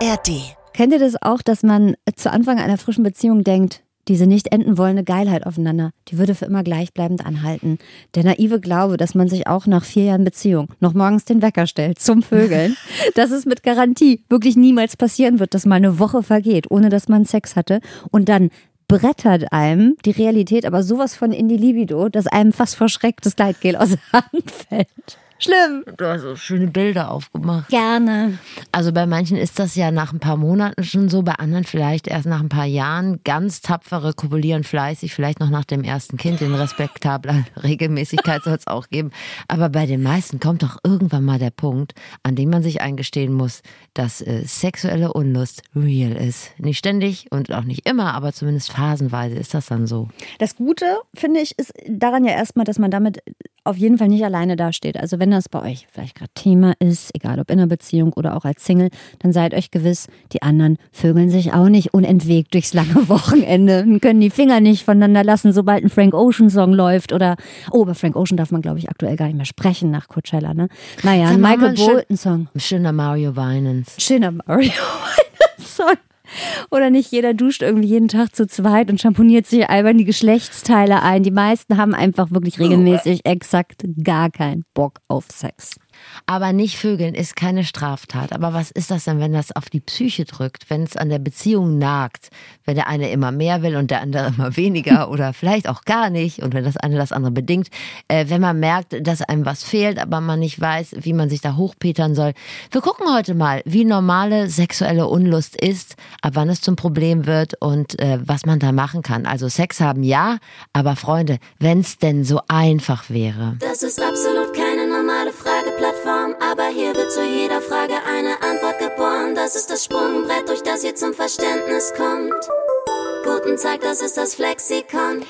ARD. Kennt ihr das auch, dass man zu Anfang einer frischen Beziehung denkt, diese nicht enden wollende Geilheit aufeinander, die würde für immer gleichbleibend anhalten. Der naive Glaube, dass man sich auch nach vier Jahren Beziehung noch morgens den Wecker stellt zum Vögeln, dass es mit Garantie wirklich niemals passieren wird, dass mal eine Woche vergeht, ohne dass man Sex hatte und dann brettert einem die Realität aber sowas von in die Libido, dass einem fast vor Schreck das Gleitgel aus der Hand fällt. Schlimm. Du hast so schöne Bilder aufgemacht. Gerne. Also bei manchen ist das ja nach ein paar Monaten schon so, bei anderen vielleicht erst nach ein paar Jahren. Ganz tapfere kopulieren fleißig, vielleicht noch nach dem ersten Kind. In respektabler Regelmäßigkeit soll es auch geben. Aber bei den meisten kommt doch irgendwann mal der Punkt, an dem man sich eingestehen muss, dass äh, sexuelle Unlust real ist. Nicht ständig und auch nicht immer, aber zumindest phasenweise ist das dann so. Das Gute, finde ich, ist daran ja erstmal, dass man damit auf jeden Fall nicht alleine dasteht. Also wenn das bei euch vielleicht gerade Thema ist, egal ob in einer Beziehung oder auch als Single, dann seid euch gewiss, die anderen vögeln sich auch nicht unentwegt durchs lange Wochenende und können die Finger nicht voneinander lassen, sobald ein Frank Ocean Song läuft oder, oh, über Frank Ocean darf man glaube ich aktuell gar nicht mehr sprechen nach Coachella, ne? Naja, ein Michael Bolton Song. Schöner Mario Winans. Schöner Mario Winans Song. Oder nicht jeder duscht irgendwie jeden Tag zu zweit und schamponiert sich albern die Geschlechtsteile ein. Die meisten haben einfach wirklich regelmäßig exakt gar keinen Bock auf Sex. Aber nicht vögeln ist keine Straftat. Aber was ist das denn, wenn das auf die Psyche drückt, wenn es an der Beziehung nagt, wenn der eine immer mehr will und der andere immer weniger oder vielleicht auch gar nicht und wenn das eine das andere bedingt, äh, wenn man merkt, dass einem was fehlt, aber man nicht weiß, wie man sich da hochpetern soll. Wir gucken heute mal, wie normale sexuelle Unlust ist, ab wann es zum Problem wird und äh, was man da machen kann. Also Sex haben ja, aber Freunde, wenn es denn so einfach wäre. Das ist absolut keine normale wird zu jeder Frage eine Antwort geboren. Das ist das Sprungbrett, durch das ihr zum Verständnis kommt. Guten Tag, das ist das Flexikon.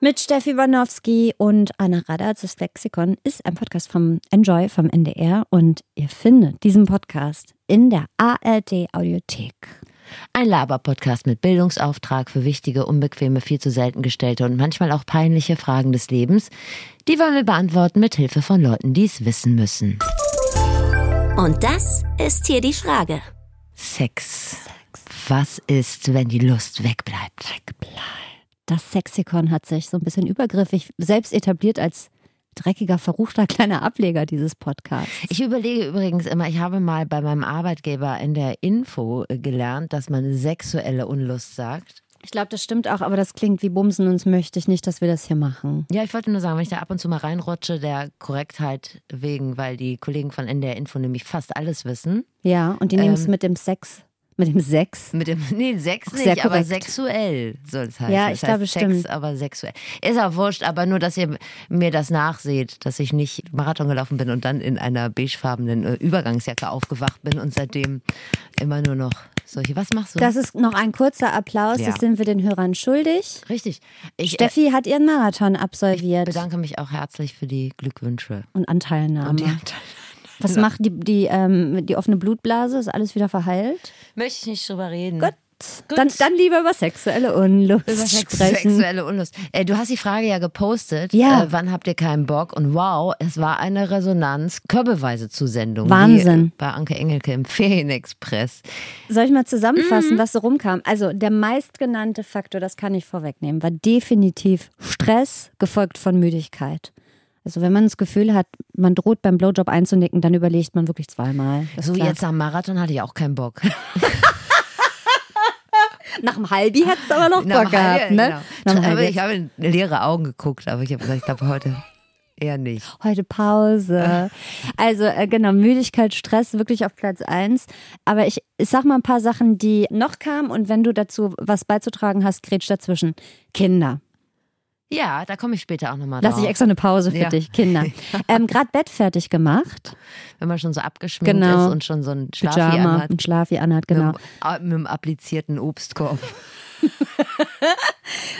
Mit Steffi Wanowski und Anna Radatz. Das Lexikon ist ein Podcast vom Enjoy vom NDR und ihr findet diesen Podcast in der ARD Audiothek. Ein Laber-Podcast mit Bildungsauftrag für wichtige, unbequeme, viel zu selten gestellte und manchmal auch peinliche Fragen des Lebens. Die wollen wir beantworten mit Hilfe von Leuten, die es wissen müssen. Und das ist hier die Frage. Sex. Was ist, wenn die Lust wegbleibt? Wegbleibt. Das Sexikon hat sich so ein bisschen übergriffig selbst etabliert als dreckiger, verruchter kleiner Ableger dieses Podcasts. Ich überlege übrigens immer, ich habe mal bei meinem Arbeitgeber in der Info gelernt, dass man sexuelle Unlust sagt. Ich glaube, das stimmt auch, aber das klingt wie Bumsen und das möchte ich nicht, dass wir das hier machen. Ja, ich wollte nur sagen, wenn ich da ab und zu mal reinrutsche, der Korrektheit wegen, weil die Kollegen von NDR Info nämlich fast alles wissen. Ja, und die nehmen es Ähm, mit dem Sex, mit dem Sex. Mit dem, nee, Sex nicht, aber sexuell soll es heißen. Ja, Das ich glaube, heißt Sex, stimmt. aber sexuell. Ist auch wurscht, aber nur, dass ihr mir das nachseht, dass ich nicht Marathon gelaufen bin und dann in einer beigefarbenen äh, Übergangsjacke aufgewacht bin und seitdem immer nur noch solche. Was machst du? Das ist noch ein kurzer Applaus, Ja. das sind wir den Hörern schuldig. Richtig. Ich äh, Steffi hat ihren Marathon absolviert bedanke mich auch herzlich für die Glückwünsche. und Anteilnahme. Und die Was macht die, die, ähm, die offene Blutblase? Ist alles wieder verheilt? Möchte ich nicht drüber reden. Gut. Dann, dann lieber über sexuelle Unlust Über Sex, sprechen. sexuelle Unlust. Äh, du hast die Frage ja gepostet. Ja. Äh, wann habt ihr keinen Bock? Und wow, es war eine Resonanz, körbeweise Zusendung. Wahnsinn. Wie bei Anke Engelke im Ferienexpress. Soll ich mal zusammenfassen, Mhm. was so rumkam? Also der meistgenannte Faktor, das kann ich vorwegnehmen, war definitiv Stress, gefolgt von Müdigkeit. Also wenn man das Gefühl hat, man droht beim Blowjob einzunicken, dann überlegt man wirklich zweimal. Das So, klar. jetzt am Marathon hatte ich auch keinen Bock. Nach dem Halbi hättest du aber noch Bock gehabt, ne? genau. Aber ich habe in leere Augen geguckt, aber ich habe gesagt, ich glaube heute eher nicht. Heute Pause. Also äh, genau, Müdigkeit, Stress wirklich auf Platz eins. Aber ich, ich sag mal ein paar Sachen, die noch kamen und wenn du dazu was beizutragen hast, grätsch dazwischen. Kinder. Ja, da komme ich später auch nochmal Lass drauf. ich extra eine Pause für Ja. dich, Kinder. Ähm, Gerade Bett fertig gemacht. Wenn man schon so abgeschminkt Genau. ist und schon so ein Schlafi Pyjama, anhat. ein Schlafi anhat, genau. Mit, mit dem applizierten Obstkorb.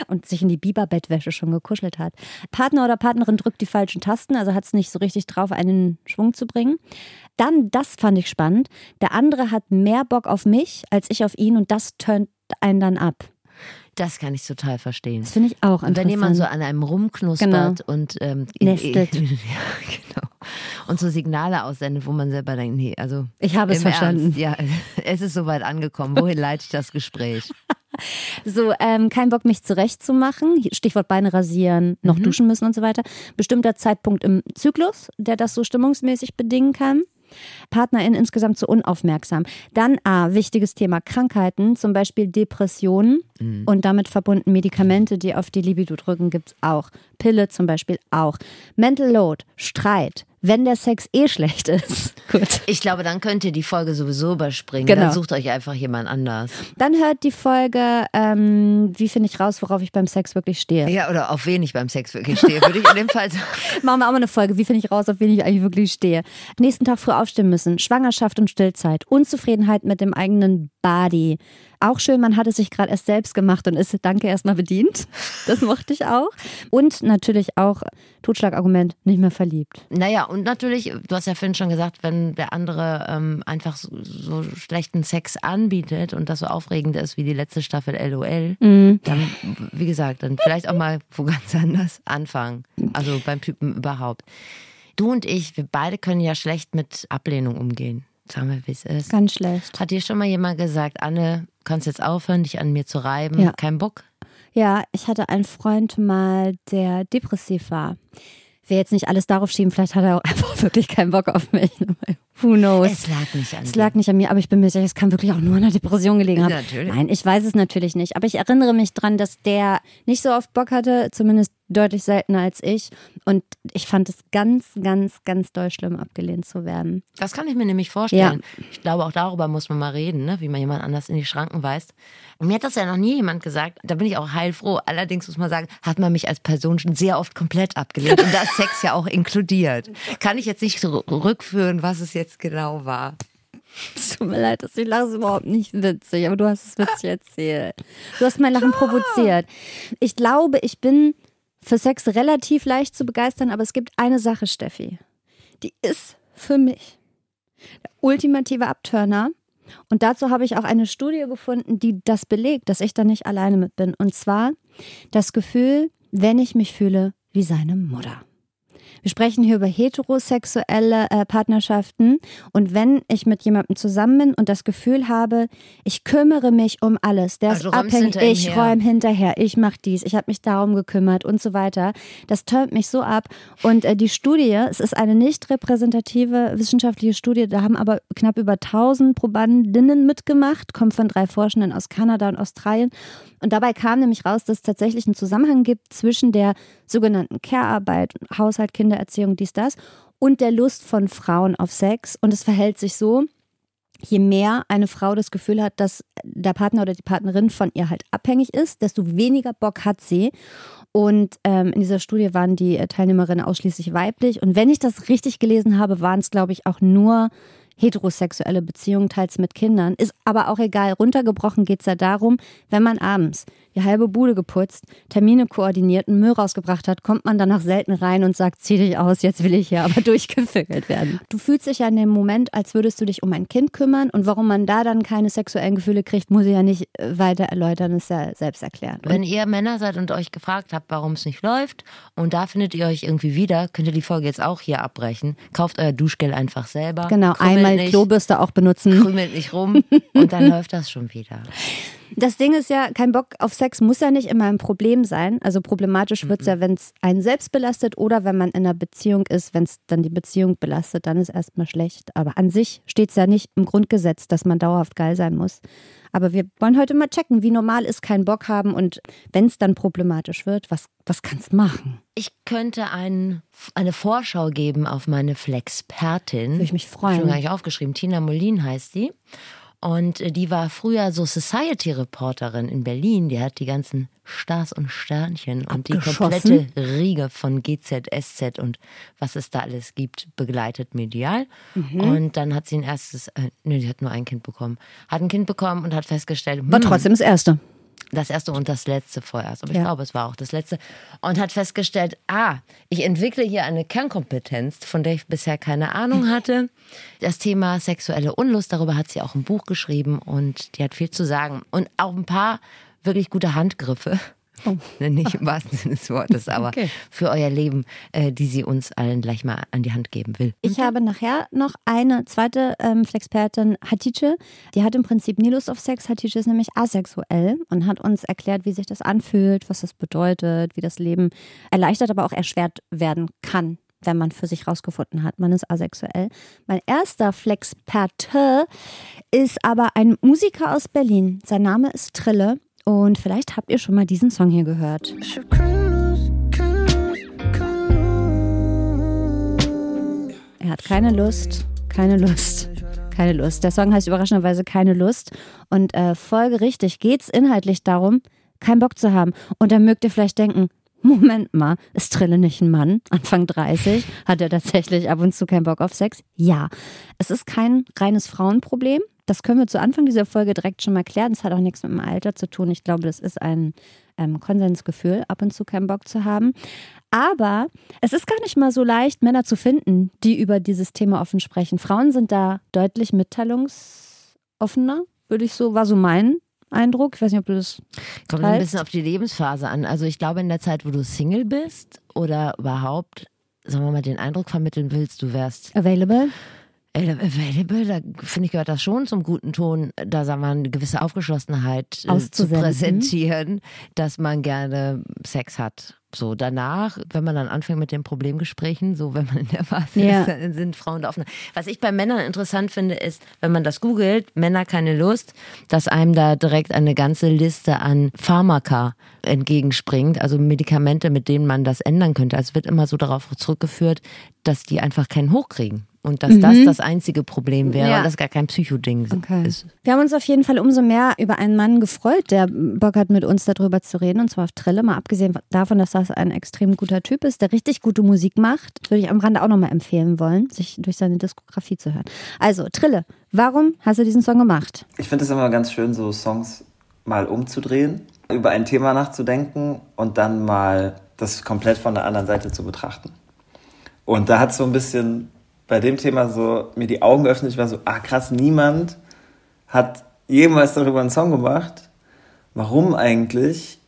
Und sich in die Biberbettwäsche schon gekuschelt hat. Partner oder Partnerin drückt die falschen Tasten, also hat es nicht so richtig drauf, einen Schwung zu bringen. Dann, das fand ich spannend, der andere hat mehr Bock auf mich als ich auf ihn und das turnt einen dann ab. Das kann ich total verstehen. Das finde ich auch Und interessant. wenn jemand so an einem rumknuspert und ähm, Nestelt. ja, genau. Und so Signale aussendet, wo man selber denkt, nee, also Ich habe es verstanden. Ernst, ja, es ist soweit angekommen. Wohin leite ich das Gespräch? So, ähm, kein Bock, mich zurechtzumachen. Stichwort Beine rasieren, noch duschen müssen und so weiter. Bestimmter Zeitpunkt im Zyklus, der das so stimmungsmäßig bedingen kann. PartnerInnen insgesamt zu unaufmerksam. Dann A, wichtiges Thema Krankheiten, zum Beispiel Depressionen und damit verbunden Medikamente, die auf die Libido drücken, gibt es auch. Pille zum Beispiel auch. Mental Load, Streit, wenn der Sex eh schlecht ist. Gut. Ich glaube, dann könnt ihr die Folge sowieso überspringen. Genau. Dann sucht euch einfach jemand anders. Dann hört die Folge, ähm, wie finde ich raus, worauf ich beim Sex wirklich stehe. Ja, oder auf wen ich beim Sex wirklich stehe, würde ich in dem Fall sagen. Machen wir auch mal eine Folge, wie finde ich raus, auf wen ich eigentlich wirklich stehe. Nächsten Tag früh aufstehen müssen, Schwangerschaft und Stillzeit, Unzufriedenheit mit dem eigenen Body. Auch schön, man hat es sich gerade erst selbst gemacht und ist danke erstmal bedient. Das mochte ich auch. Und natürlich auch Totschlagargument, nicht mehr verliebt. Naja, und natürlich, du hast ja vorhin schon gesagt, wenn der andere ähm, einfach so, so schlechten Sex anbietet und das so aufregend ist wie die letzte Staffel LOL, Mhm. dann, wie gesagt, dann vielleicht auch mal wo ganz anders anfangen. Also beim Typen überhaupt. Du und ich, wir beide können ja schlecht mit Ablehnung umgehen. Sagen wir, wie es ist. Ganz schlecht. Hat dir schon mal jemand gesagt, Anne, kannst jetzt aufhören, dich an mir zu reiben? Ja. Kein Bock? Ja, ich hatte einen Freund mal, der depressiv war. Ich will jetzt nicht alles darauf schieben, vielleicht hat er auch einfach wirklich keinen Bock auf mich. Who knows? Es lag nicht an Es dir. lag nicht an mir, aber ich bin mir sicher, es kann wirklich auch nur an der Depression gelegen haben. Natürlich. Nein, ich weiß es natürlich nicht. Aber ich erinnere mich dran, dass der nicht so oft Bock hatte, zumindest deutlich seltener als ich. Und ich fand es ganz, ganz, ganz doll schlimm, abgelehnt zu werden. Das kann ich mir nämlich vorstellen. Ich glaube, auch darüber muss man mal reden, ne? wie man jemand anders in die Schranken weist. Und mir hat das ja noch nie jemand gesagt. Da bin ich auch heilfroh. Allerdings muss man sagen, hat man mich als Person schon sehr oft komplett abgelehnt. Und da ist Sex ja auch inkludiert. Kann ich jetzt nicht rückführen, was es jetzt genau war. Es tut mir leid, dass ich lache, ist überhaupt nicht witzig, aber du hast es witzig erzählt. Du hast mein Lachen provoziert. Ich glaube, ich bin für Sex relativ leicht zu begeistern, aber es gibt eine Sache, Steffi. Die ist für mich der ultimative Abturner. Und dazu habe ich auch eine Studie gefunden, die das belegt, dass ich da nicht alleine mit bin. Und zwar das Gefühl, wenn ich mich fühle wie seine Mutter. Wir sprechen hier über heterosexuelle äh, Partnerschaften. Und wenn ich mit jemandem zusammen bin und das Gefühl habe, ich kümmere mich um alles, der Also ist abhängig, ich räume hinterher, ich mache dies, ich habe mich darum gekümmert und so weiter. Das turnt mich so ab. Und äh, die Studie, es ist eine nicht repräsentative wissenschaftliche Studie, da haben aber knapp über 1000 Probandinnen mitgemacht, kommt von drei Forschenden aus Kanada und Australien. Und dabei kam nämlich raus, dass es tatsächlich einen Zusammenhang gibt zwischen der sogenannten Care-Arbeit, Haushalt, Kindererziehung, dies, das, und der Lust von Frauen auf Sex. Und es verhält sich so, je mehr eine Frau das Gefühl hat, dass der Partner oder die Partnerin von ihr halt abhängig ist, desto weniger Bock hat sie. Und ähm, in dieser Studie waren die äh, Teilnehmerinnen ausschließlich weiblich. Und wenn ich das richtig gelesen habe, waren es, glaube ich, auch nur heterosexuelle Beziehungen, teils mit Kindern. Ist aber auch egal. Runtergebrochen geht es ja darum, wenn man abends die halbe Bude geputzt, Termine koordiniert und Müll rausgebracht hat, kommt man danach selten rein und sagt, zieh dich aus, jetzt will ich hier aber durchgevögelt werden. Du fühlst dich ja in dem Moment, als würdest du dich um ein Kind kümmern und warum man da dann keine sexuellen Gefühle kriegt, muss ich ja nicht äh, weiter erläutern, ist ja selbst erklärt. Wenn ihr Männer seid und euch gefragt habt, warum es nicht läuft, und da findet ihr euch irgendwie wieder, könnt ihr die Folge jetzt auch hier abbrechen. Kauft euer Duschgel einfach selber. Genau, einmal nicht, Klobürste auch benutzen. Krümelt nicht rum und dann läuft das schon wieder. Das Ding ist ja, kein Bock auf Sex muss ja nicht immer ein Problem sein. Also problematisch wird es ja, wenn es einen selbst belastet oder wenn man in einer Beziehung ist, wenn es dann die Beziehung belastet, dann ist erstmal schlecht. Aber an sich steht es ja nicht im Grundgesetz, dass man dauerhaft geil sein muss. Aber wir wollen heute mal checken, wie normal ist kein Bock haben und wenn es dann problematisch wird, was, was kannst du machen? Ich könnte ein, eine Vorschau geben auf meine Flexpertin. Würde ich mich freuen. Schon gar nicht aufgeschrieben. Tina Molin heißt die. Und äh, die war früher so Society-Reporterin in Berlin. Die hat die ganzen Stars und Sternchen und die komplette Riege von GZ, SZ und was es da alles gibt, begleitet medial. Mhm. Und dann hat sie ein erstes, äh, nee, sie hat nur ein Kind bekommen. Hat ein Kind bekommen und hat festgestellt, Aber hm, trotzdem das Erste. Das erste und das letzte vorerst. Aber Ja. ich glaube, es war auch das letzte. Und hat festgestellt, ah, ich entwickle hier eine Kernkompetenz, von der ich bisher keine Ahnung hatte. Das Thema sexuelle Unlust, darüber hat sie auch ein Buch geschrieben und die hat viel zu sagen. Und auch ein paar wirklich gute Handgriffe. Oh. Nicht im wahrsten Sinne des Wortes, aber Okay. für euer Leben, äh, die sie uns allen gleich mal an die Hand geben will. Ich habe nachher noch eine zweite ähm, Flexpertin, Hatice. Die hat im Prinzip nie Lust auf Sex. Hatice ist nämlich asexuell und hat uns erklärt, wie sich das anfühlt, was das bedeutet, wie das Leben erleichtert, aber auch erschwert werden kann, wenn man für sich rausgefunden hat, man ist asexuell. Mein erster Flexperte ist aber ein Musiker aus Berlin. Sein Name ist Trille. Und vielleicht habt ihr schon mal diesen Song hier gehört. Er hat keine Lust, keine Lust, keine Lust. Der Song heißt überraschenderweise keine Lust. Und äh, folgerichtig geht es inhaltlich darum, keinen Bock zu haben. Und dann mögt ihr vielleicht denken, Moment mal, ist Trille nicht ein Mann? Anfang 30? Hat er tatsächlich ab und zu keinen Bock auf Sex? Ja. Es ist kein reines Frauenproblem. Das können wir zu Anfang dieser Folge direkt schon mal klären. Das hat auch nichts mit dem Alter zu tun. Ich glaube, das ist ein ähm, Konsensgefühl, ab und zu keinen Bock zu haben. Aber es ist gar nicht mal so leicht, Männer zu finden, die über dieses Thema offen sprechen. Frauen sind da deutlich mitteilungsoffener, würde ich so, war so mein Eindruck. Ich weiß nicht, ob du das Kommt ein bisschen auf die Lebensphase an. Also ich glaube, in der Zeit, wo du Single bist oder überhaupt, sagen wir mal, den Eindruck vermitteln willst, du wärst available. Available, da finde ich, gehört das schon zum guten Ton, da sagen wir eine gewisse Aufgeschlossenheit äh, zu präsentieren, dass man gerne Sex hat. So danach, wenn man dann anfängt mit den Problemgesprächen, so wenn man in der Phase Ja. ist, dann sind Frauen da offen. Was ich bei Männern interessant finde, ist, wenn man das googelt, Männer keine Lust, dass einem da direkt eine ganze Liste an Pharmaka entgegenspringt, also Medikamente, mit denen man das ändern könnte. Also es wird immer so darauf zurückgeführt, dass die einfach keinen hochkriegen. Und dass das das einzige Problem wäre, Mhm. Ja. und das gar kein Psychoding ist. Wir haben uns auf jeden Fall umso mehr über einen Mann gefreut, der Bock hat, mit uns darüber zu reden, und zwar auf Trille. Mal abgesehen davon, dass das ein extrem guter Typ ist, der richtig gute Musik macht, würde ich am Rande auch nochmal empfehlen wollen, sich durch seine Diskografie zu hören. Also, Trille, warum hast du diesen Song gemacht? Ich finde es immer ganz schön, so Songs mal umzudrehen, über ein Thema nachzudenken und dann mal das komplett von der anderen Seite zu betrachten. Und da hat so ein bisschen bei dem Thema so mir die Augen geöffnet. Ich war so, ah krass, niemand hat jemals darüber einen Song gemacht. Warum eigentlich?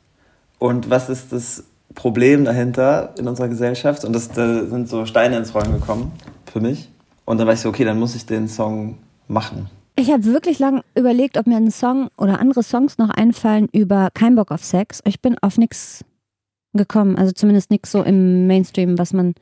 Und was ist das Problem dahinter in unserer Gesellschaft? Und das, da sind so Steine ins Rollen gekommen für mich. Und dann war ich so, okay, dann muss ich den Song machen. Ich habe wirklich lang überlegt, ob mir ein Song oder andere Songs noch einfallen über kein Bock auf Sex. Ich bin auf nichts gekommen, also zumindest nichts so im Mainstream, was man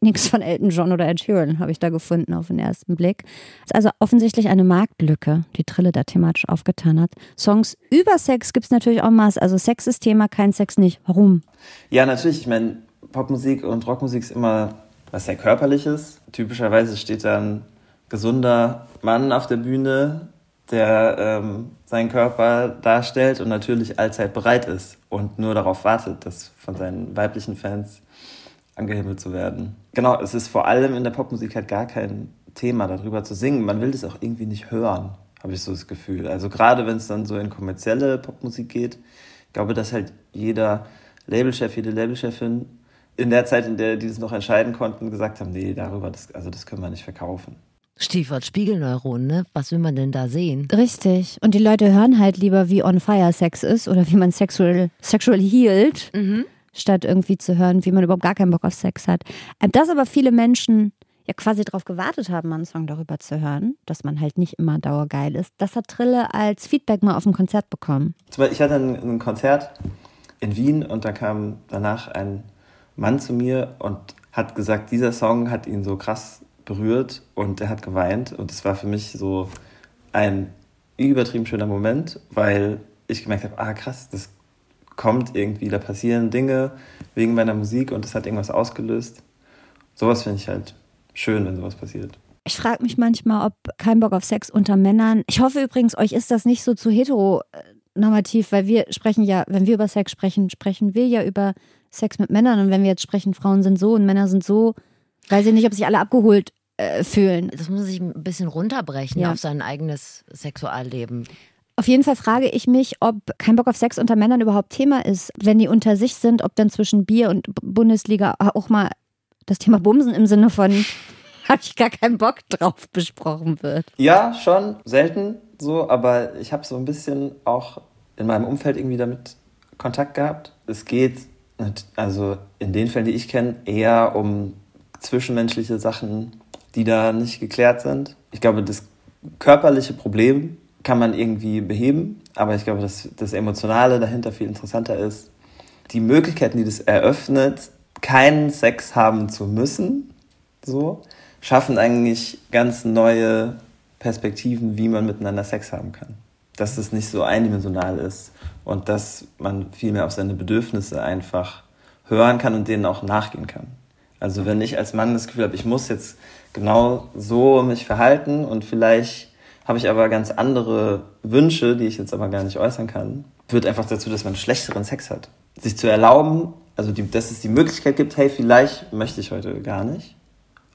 nichts von Elton John oder Ed Sheeran habe ich da gefunden auf den ersten Blick. Ist also offensichtlich eine Marktlücke, die Trille da thematisch aufgetan hat. Songs über Sex gibt es natürlich auch Maß. Also Sex ist Thema, kein Sex nicht. Warum? Ja, natürlich. Ich meine, Popmusik und Rockmusik ist immer was sehr Körperliches. Typischerweise steht da ein gesunder Mann auf der Bühne, der ähm, seinen Körper darstellt und natürlich allzeit bereit ist und nur darauf wartet, dass von seinen weiblichen Fans angehimmelt zu werden. Genau, es ist vor allem in der Popmusik halt gar kein Thema, darüber zu singen. Man will das auch irgendwie nicht hören, habe ich so das Gefühl. Also gerade wenn es dann so in kommerzielle Popmusik geht, ich glaube, dass halt jeder Labelchef, jede Labelchefin in der Zeit, in der die das noch entscheiden konnten, gesagt haben, nee, darüber, das, also das können wir nicht verkaufen. Stichwort Spiegelneuronen, ne? Was will man denn da sehen? Richtig. Und die Leute hören halt lieber, wie on fire Sex ist oder wie man sexual, sexual healed, statt irgendwie zu hören, wie man überhaupt gar keinen Bock auf Sex hat. Ähm, Dass aber viele Menschen ja quasi darauf gewartet haben, einen Song darüber zu hören, dass man halt nicht immer dauergeil ist, das hat Trille als Feedback mal auf dem Konzert bekommen. Ich hatte ein Konzert in Wien und da kam danach ein Mann zu mir und hat gesagt, dieser Song hat ihn so krass berührt und er hat geweint und es war für mich so ein übertrieben schöner Moment, weil ich gemerkt habe, ah krass, das kommt irgendwie, da passieren Dinge wegen meiner Musik und das hat irgendwas ausgelöst. Sowas finde ich halt schön, wenn sowas passiert. Ich frage mich manchmal, ob kein Bock auf Sex unter Männern. Ich hoffe übrigens, euch ist das nicht so zu heteronormativ, weil wir sprechen ja, wenn wir über Sex sprechen, sprechen wir ja über Sex mit Männern. Und wenn wir jetzt sprechen, Frauen sind so und Männer sind so, weiß ich nicht, ob sich alle abgeholt äh, fühlen. Das muss sich ein bisschen runterbrechen Ja. auf sein eigenes Sexualleben. Auf jeden Fall frage ich mich, ob kein Bock auf Sex unter Männern überhaupt Thema ist. Wenn die unter sich sind, ob dann zwischen Bier und Bundesliga auch mal das Thema Bumsen im Sinne von habe ich gar keinen Bock drauf besprochen wird. Ja, schon, selten so, aber ich habe so ein bisschen auch in meinem Umfeld irgendwie damit Kontakt gehabt. Es geht, also in den Fällen, die ich kenne, eher um zwischenmenschliche Sachen, die da nicht geklärt sind. Ich glaube, das körperliche Problem kann man irgendwie beheben, aber ich glaube, dass das Emotionale dahinter viel interessanter ist. Die Möglichkeiten, die das eröffnet, keinen Sex haben zu müssen, so, schaffen eigentlich ganz neue Perspektiven, wie man miteinander Sex haben kann. Dass es nicht so eindimensional ist und dass man viel mehr auf seine Bedürfnisse einfach hören kann und denen auch nachgehen kann. Also wenn ich als Mann das Gefühl habe, ich muss jetzt genau so mich verhalten und vielleicht habe ich aber ganz andere Wünsche, die ich jetzt aber gar nicht äußern kann, führt einfach dazu, dass man schlechteren Sex hat. Sich zu erlauben, also die, dass es die Möglichkeit gibt, hey, vielleicht möchte ich heute gar nicht.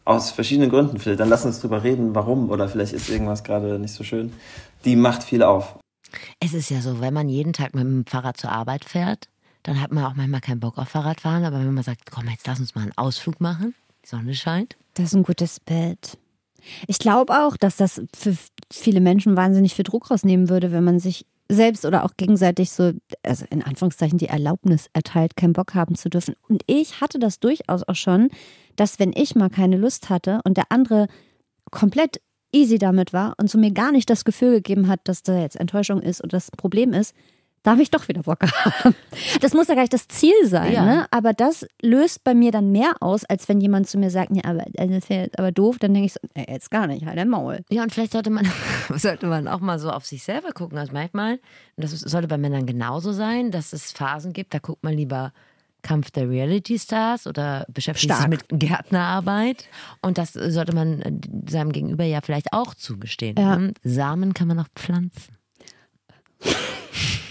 Aus verschiedenen Gründen vielleicht. Dann lass uns drüber reden, warum. Oder vielleicht ist irgendwas gerade nicht so schön. Die macht viel auf. Es ist ja so, wenn man jeden Tag mit dem Fahrrad zur Arbeit fährt, dann hat man auch manchmal keinen Bock auf Fahrradfahren. Aber wenn man sagt, komm, jetzt lass uns mal einen Ausflug machen, die Sonne scheint. Das ist ein gutes Bild. Ich glaube auch, dass das für viele Menschen wahnsinnig viel Druck rausnehmen würde, wenn man sich selbst oder auch gegenseitig so, also in Anführungszeichen, die Erlaubnis erteilt, keinen Bock haben zu dürfen. Und ich hatte das durchaus auch schon, dass wenn ich mal keine Lust hatte und der andere komplett easy damit war und so mir gar nicht das Gefühl gegeben hat, dass da jetzt Enttäuschung ist oder das Problem ist, darf ich doch wieder Bock haben. Das muss ja gar nicht das Ziel sein, Ja. ne? aber das löst bei mir dann mehr aus, als wenn jemand zu mir sagt, ja, aber also das wäre aber doof, dann denke ich so, nee, jetzt gar nicht, halt dein Maul. Ja, und vielleicht sollte man, sollte man auch mal so auf sich selber gucken. Also manchmal, und das sollte bei Männern genauso sein, dass es Phasen gibt, da guckt man lieber Kampf der Reality Stars oder beschäftigt Stark. sich mit Gärtnerarbeit. Und das sollte man äh, seinem Gegenüber ja vielleicht auch zugestehen. Ja. Hm, Samen kann man auch pflanzen.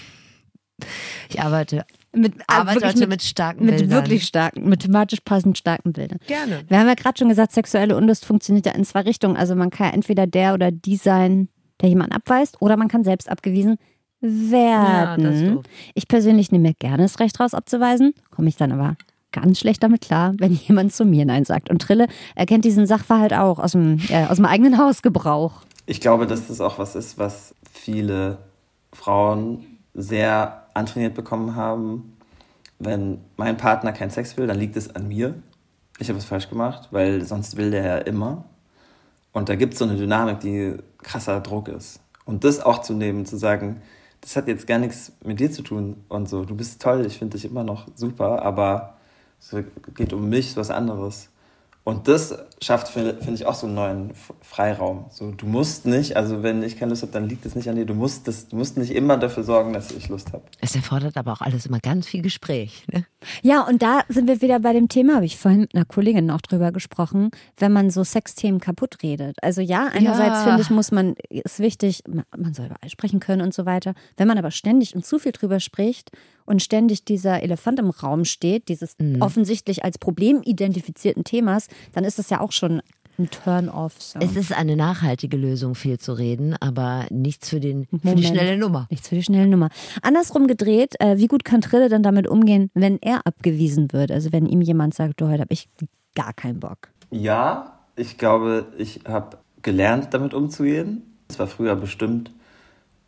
Ich arbeite, Mit, arbeite wirklich heute mit, mit, starken mit Bildern. wirklich starken, mit thematisch passend starken Bildern. Gerne. Wir haben ja gerade schon gesagt, sexuelle Unlust funktioniert ja in zwei Richtungen. Also man kann entweder der oder die sein, der jemanden abweist, oder man kann selbst abgewiesen Ja, das ist werden. doof. ich persönlich nehme mir gerne das Recht raus abzuweisen, komme ich dann aber ganz schlecht damit klar, wenn jemand zu mir Nein sagt. Und Trille erkennt diesen Sachverhalt auch aus dem, äh, aus dem eigenen Hausgebrauch. Ich glaube, dass das auch was ist, was viele Frauen sehr antrainiert bekommen haben. Wenn mein Partner keinen Sex will, dann liegt es an mir. Ich habe es falsch gemacht, weil sonst will der ja immer. Und da gibt es so eine Dynamik, die krasser Druck ist. Und das auch zu nehmen, zu sagen, das hat jetzt gar nichts mit dir zu tun und so. Du bist toll, ich finde dich immer noch super, aber es geht um mich, was anderes. Und das schafft, finde find ich, auch so einen neuen Freiraum. So, du musst nicht, also wenn ich keine Lust habe, dann liegt es nicht an dir. Du musst, das, du musst nicht immer dafür sorgen, dass ich Lust habe. Es erfordert aber auch alles immer ganz viel Gespräch. Ne? Ja, und da sind wir wieder bei dem Thema, habe ich vorhin mit einer Kollegin auch drüber gesprochen, wenn man so Sexthemen kaputt redet. Also ja, einerseits Ja. finde ich, muss man, ist wichtig, man- man soll über alles sprechen können und so weiter. Wenn man aber ständig und zu viel drüber spricht und ständig dieser Elefant im Raum steht, dieses offensichtlich als Problem identifizierten Themas, dann ist das ja auch schon ein Turn-off. So. Es ist eine nachhaltige Lösung, viel zu reden, aber nichts für, den, für die schnelle Nummer. Nichts für die schnelle Nummer. Andersrum gedreht, äh, wie gut kann Trille dann damit umgehen, wenn er abgewiesen wird? Also wenn ihm jemand sagt, du, heute habe ich gar keinen Bock. Ja, ich glaube, ich habe gelernt, damit umzugehen. Es war früher bestimmt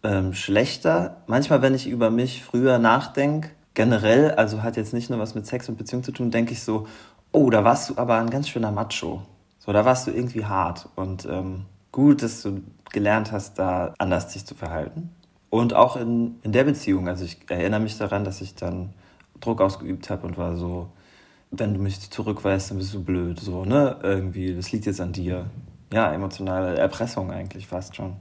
ähm, schlechter. Manchmal, wenn ich über mich früher nachdenke, generell, also hat jetzt nicht nur was mit Sex und Beziehung zu tun, denke ich so, oh, da warst du aber ein ganz schöner Macho. So, da warst du irgendwie hart. Und ähm, gut, dass du gelernt hast, da anders dich zu verhalten. Und auch in, in der Beziehung. Also ich erinnere mich daran, dass ich dann Druck ausgeübt habe und war so, wenn du mich zurückweist, dann bist du blöd. So, ne? Irgendwie, das liegt jetzt an dir. Ja, emotionale Erpressung eigentlich fast schon.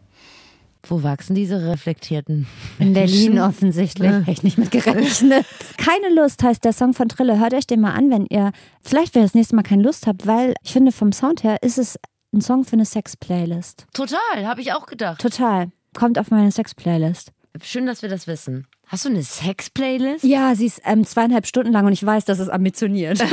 Wo wachsen diese reflektierten In Berlin offensichtlich. Hätte ich nicht mit gerechnet. Keine Lust heißt der Song von Trille. Hört euch den mal an, wenn ihr vielleicht, wenn ihr das nächste Mal keine Lust habt, weil ich finde, vom Sound her ist es ein Song für eine Sex-Playlist. Total, habe ich auch gedacht. Total. Kommt auf meine Sex-Playlist. Schön, dass wir das wissen. Hast du eine Sex-Playlist? Ja, sie ist ähm, zweieinhalb Stunden lang und ich weiß, das ist ambitioniert. ich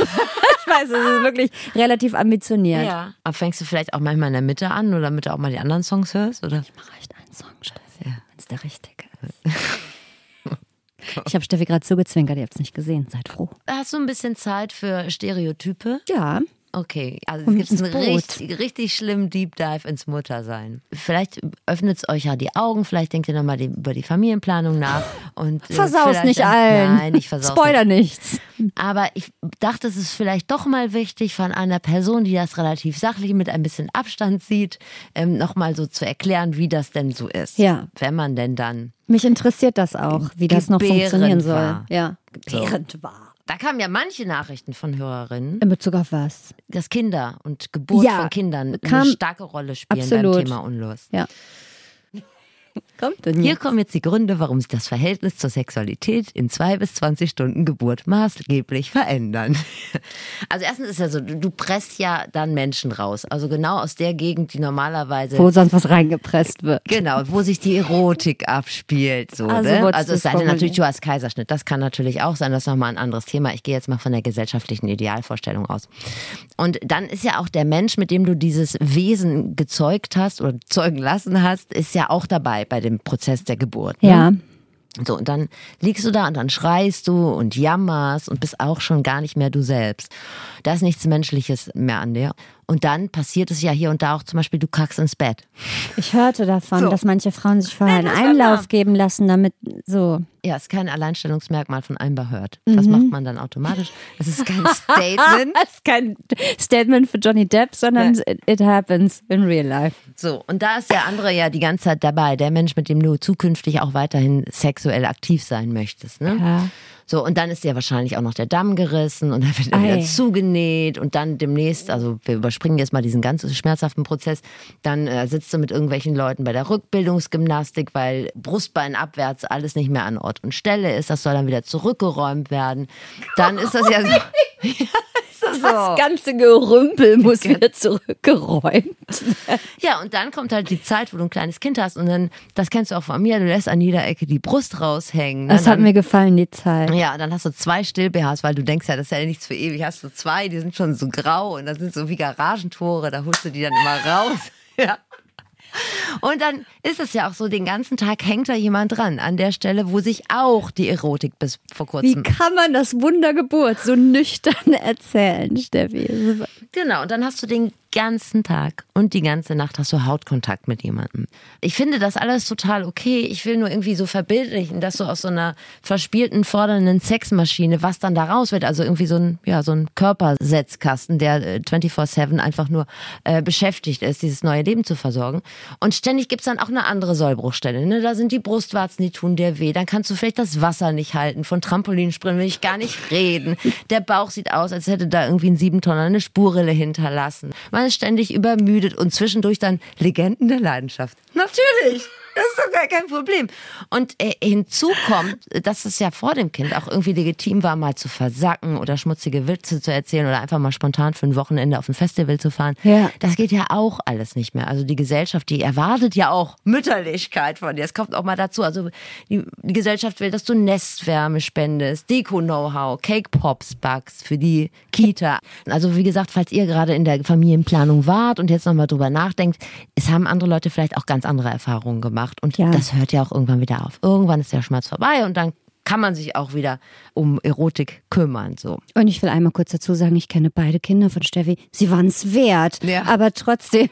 weiß, es ist wirklich relativ ambitioniert. Ja. Aber fängst du vielleicht auch manchmal in der Mitte an oder damit du auch mal die anderen Songs hörst? Oder? Mir reicht ein Song, Steffi, wenn es der richtige ist. Ich habe Steffi gerade zugezwinkert, ihr habt es nicht gesehen. Seid froh. Hast du ein bisschen Zeit für Stereotype? Ja, Okay, also es gibt einen richtig, richtig schlimmen Deep Dive ins Muttersein. Vielleicht öffnet es euch ja die Augen, vielleicht denkt ihr nochmal über die Familienplanung nach. Und, äh, Versaus nicht allen. Nein, ich versaus Spoiler nicht. nichts. Aber ich dachte, es ist vielleicht doch mal wichtig, von einer Person, die das relativ sachlich mit ein bisschen Abstand sieht, ähm, nochmal so zu erklären, wie das denn so ist. Ja. Wenn man denn dann. Mich interessiert das auch, wie das noch funktionieren soll. war. Ja. So. Gebärend war. Da kamen ja manche Nachrichten von Hörerinnen, In Bezug auf was? dass Kinder und Geburt Ja, von Kindern eine starke Rolle spielen Absolut. beim Thema Unlust. Ja. Kommt denn Hier kommen jetzt die Gründe, warum sich das Verhältnis zur Sexualität in zwei bis 20 Stunden Geburt maßgeblich verändern. Also erstens ist ja so, du presst ja dann Menschen raus. Also genau aus der Gegend, die normalerweise Wo sonst was reingepresst wird. Genau, wo sich die Erotik abspielt. So, Also ne? also es sei denn natürlich, du hast Kaiserschnitt. Das kann natürlich auch sein, das ist nochmal ein anderes Thema. Ich gehe jetzt mal von der gesellschaftlichen Idealvorstellung aus. Und dann ist ja auch der Mensch, mit dem du dieses Wesen gezeugt hast oder zeugen lassen hast, ist ja auch dabei bei dem Prozess der Geburt. Ne? Ja. So, und dann liegst du da und dann schreist du und jammerst und bist auch schon gar nicht mehr du selbst. Da ist nichts Menschliches mehr an dir. Und dann passiert es ja hier und da auch zum Beispiel, du kackst ins Bett. Ich hörte davon, So. dass manche Frauen sich vorher einen Einlauf geben lassen, damit so. Ja, ist kein Alleinstellungsmerkmal von Amber Heard. Das macht man dann automatisch. Es ist kein Statement. Das ist kein Statement für Johnny Depp, sondern it, it happens in real life. So, und da ist der andere ja die ganze Zeit dabei, der Mensch, mit dem du zukünftig auch weiterhin sexuell aktiv sein möchtest. Ne? Ja. So, und dann ist dir wahrscheinlich auch noch der Damm gerissen und dann wird er wieder zugenäht und dann demnächst, also wir überspringen jetzt mal diesen ganz schmerzhaften Prozess, dann äh, sitzt du mit irgendwelchen Leuten bei der Rückbildungsgymnastik, weil Brustbein abwärts alles nicht mehr an Ort und Stelle ist. Das soll dann wieder zurückgeräumt werden. Dann ist das ja so. das so. Das ganze Gerümpel muss wieder zurückgeräumt. Ja, und dann kommt halt die Zeit, wo du ein kleines Kind hast und dann, das kennst du auch von mir, du lässt an jeder Ecke die Brust raushängen. Das Dann hat mir gefallen, die Zeit. Ja, dann hast du zwei Still-BHs, weil du denkst ja, das ist ja nichts für ewig. Hast du zwei, die sind schon so grau und das sind so wie Garagentore, da holst du die dann immer raus. Ja. Und dann ist es ja auch so, den ganzen Tag hängt da jemand dran, an der Stelle, wo sich auch die Erotik bis vor Wie kurzem. kann man das Wundergeburt so nüchtern erzählen, Steffi? Genau, und dann hast du den ganzen Tag und die ganze Nacht hast du Hautkontakt mit jemandem. Ich finde das alles total okay. Ich will nur irgendwie so verbildlichen, dass so aus so einer verspielten, fordernden Sexmaschine, was dann da raus wird, also irgendwie so ein, ja, so ein Körpersetzkasten, der äh, 24-7 einfach nur äh, beschäftigt ist, dieses neue Leben zu versorgen. Und ständig gibt's dann auch eine andere Sollbruchstelle. Ne? Da sind die Brustwarzen, die tun dir weh. Dann kannst du vielleicht das Wasser nicht halten. Von Trampolinspringen will ich gar nicht reden. Der Bauch sieht aus, als hätte da irgendwie ein Siebentonner eine Spurrille hinterlassen. Man ist ständig übermüdet und zwischendurch dann Legenden der Leidenschaft. Natürlich. Das ist doch gar kein Problem. Und äh, hinzu kommt, dass es ja vor dem Kind auch irgendwie legitim war, mal zu versacken oder schmutzige Witze zu erzählen oder einfach mal spontan für ein Wochenende auf ein Festival zu fahren. Ja. Das geht ja auch alles nicht mehr. Also die Gesellschaft, die erwartet ja auch Mütterlichkeit von dir. Es kommt auch mal dazu. Also die, die Gesellschaft will, dass du Nestwärme spendest, Deko-Know-how, Cake-Pops backst für die Kita. Also wie gesagt, falls ihr gerade in der Familienplanung wart und jetzt nochmal drüber nachdenkt, es haben andere Leute vielleicht auch ganz andere Erfahrungen gemacht. Und Ja. das hört ja auch irgendwann wieder auf. Irgendwann ist der Schmerz vorbei und dann kann man sich auch wieder um Erotik kümmern. So. Und ich will einmal kurz dazu sagen, ich kenne beide Kinder von Steffi. Sie waren es wert. Ja. Aber trotzdem,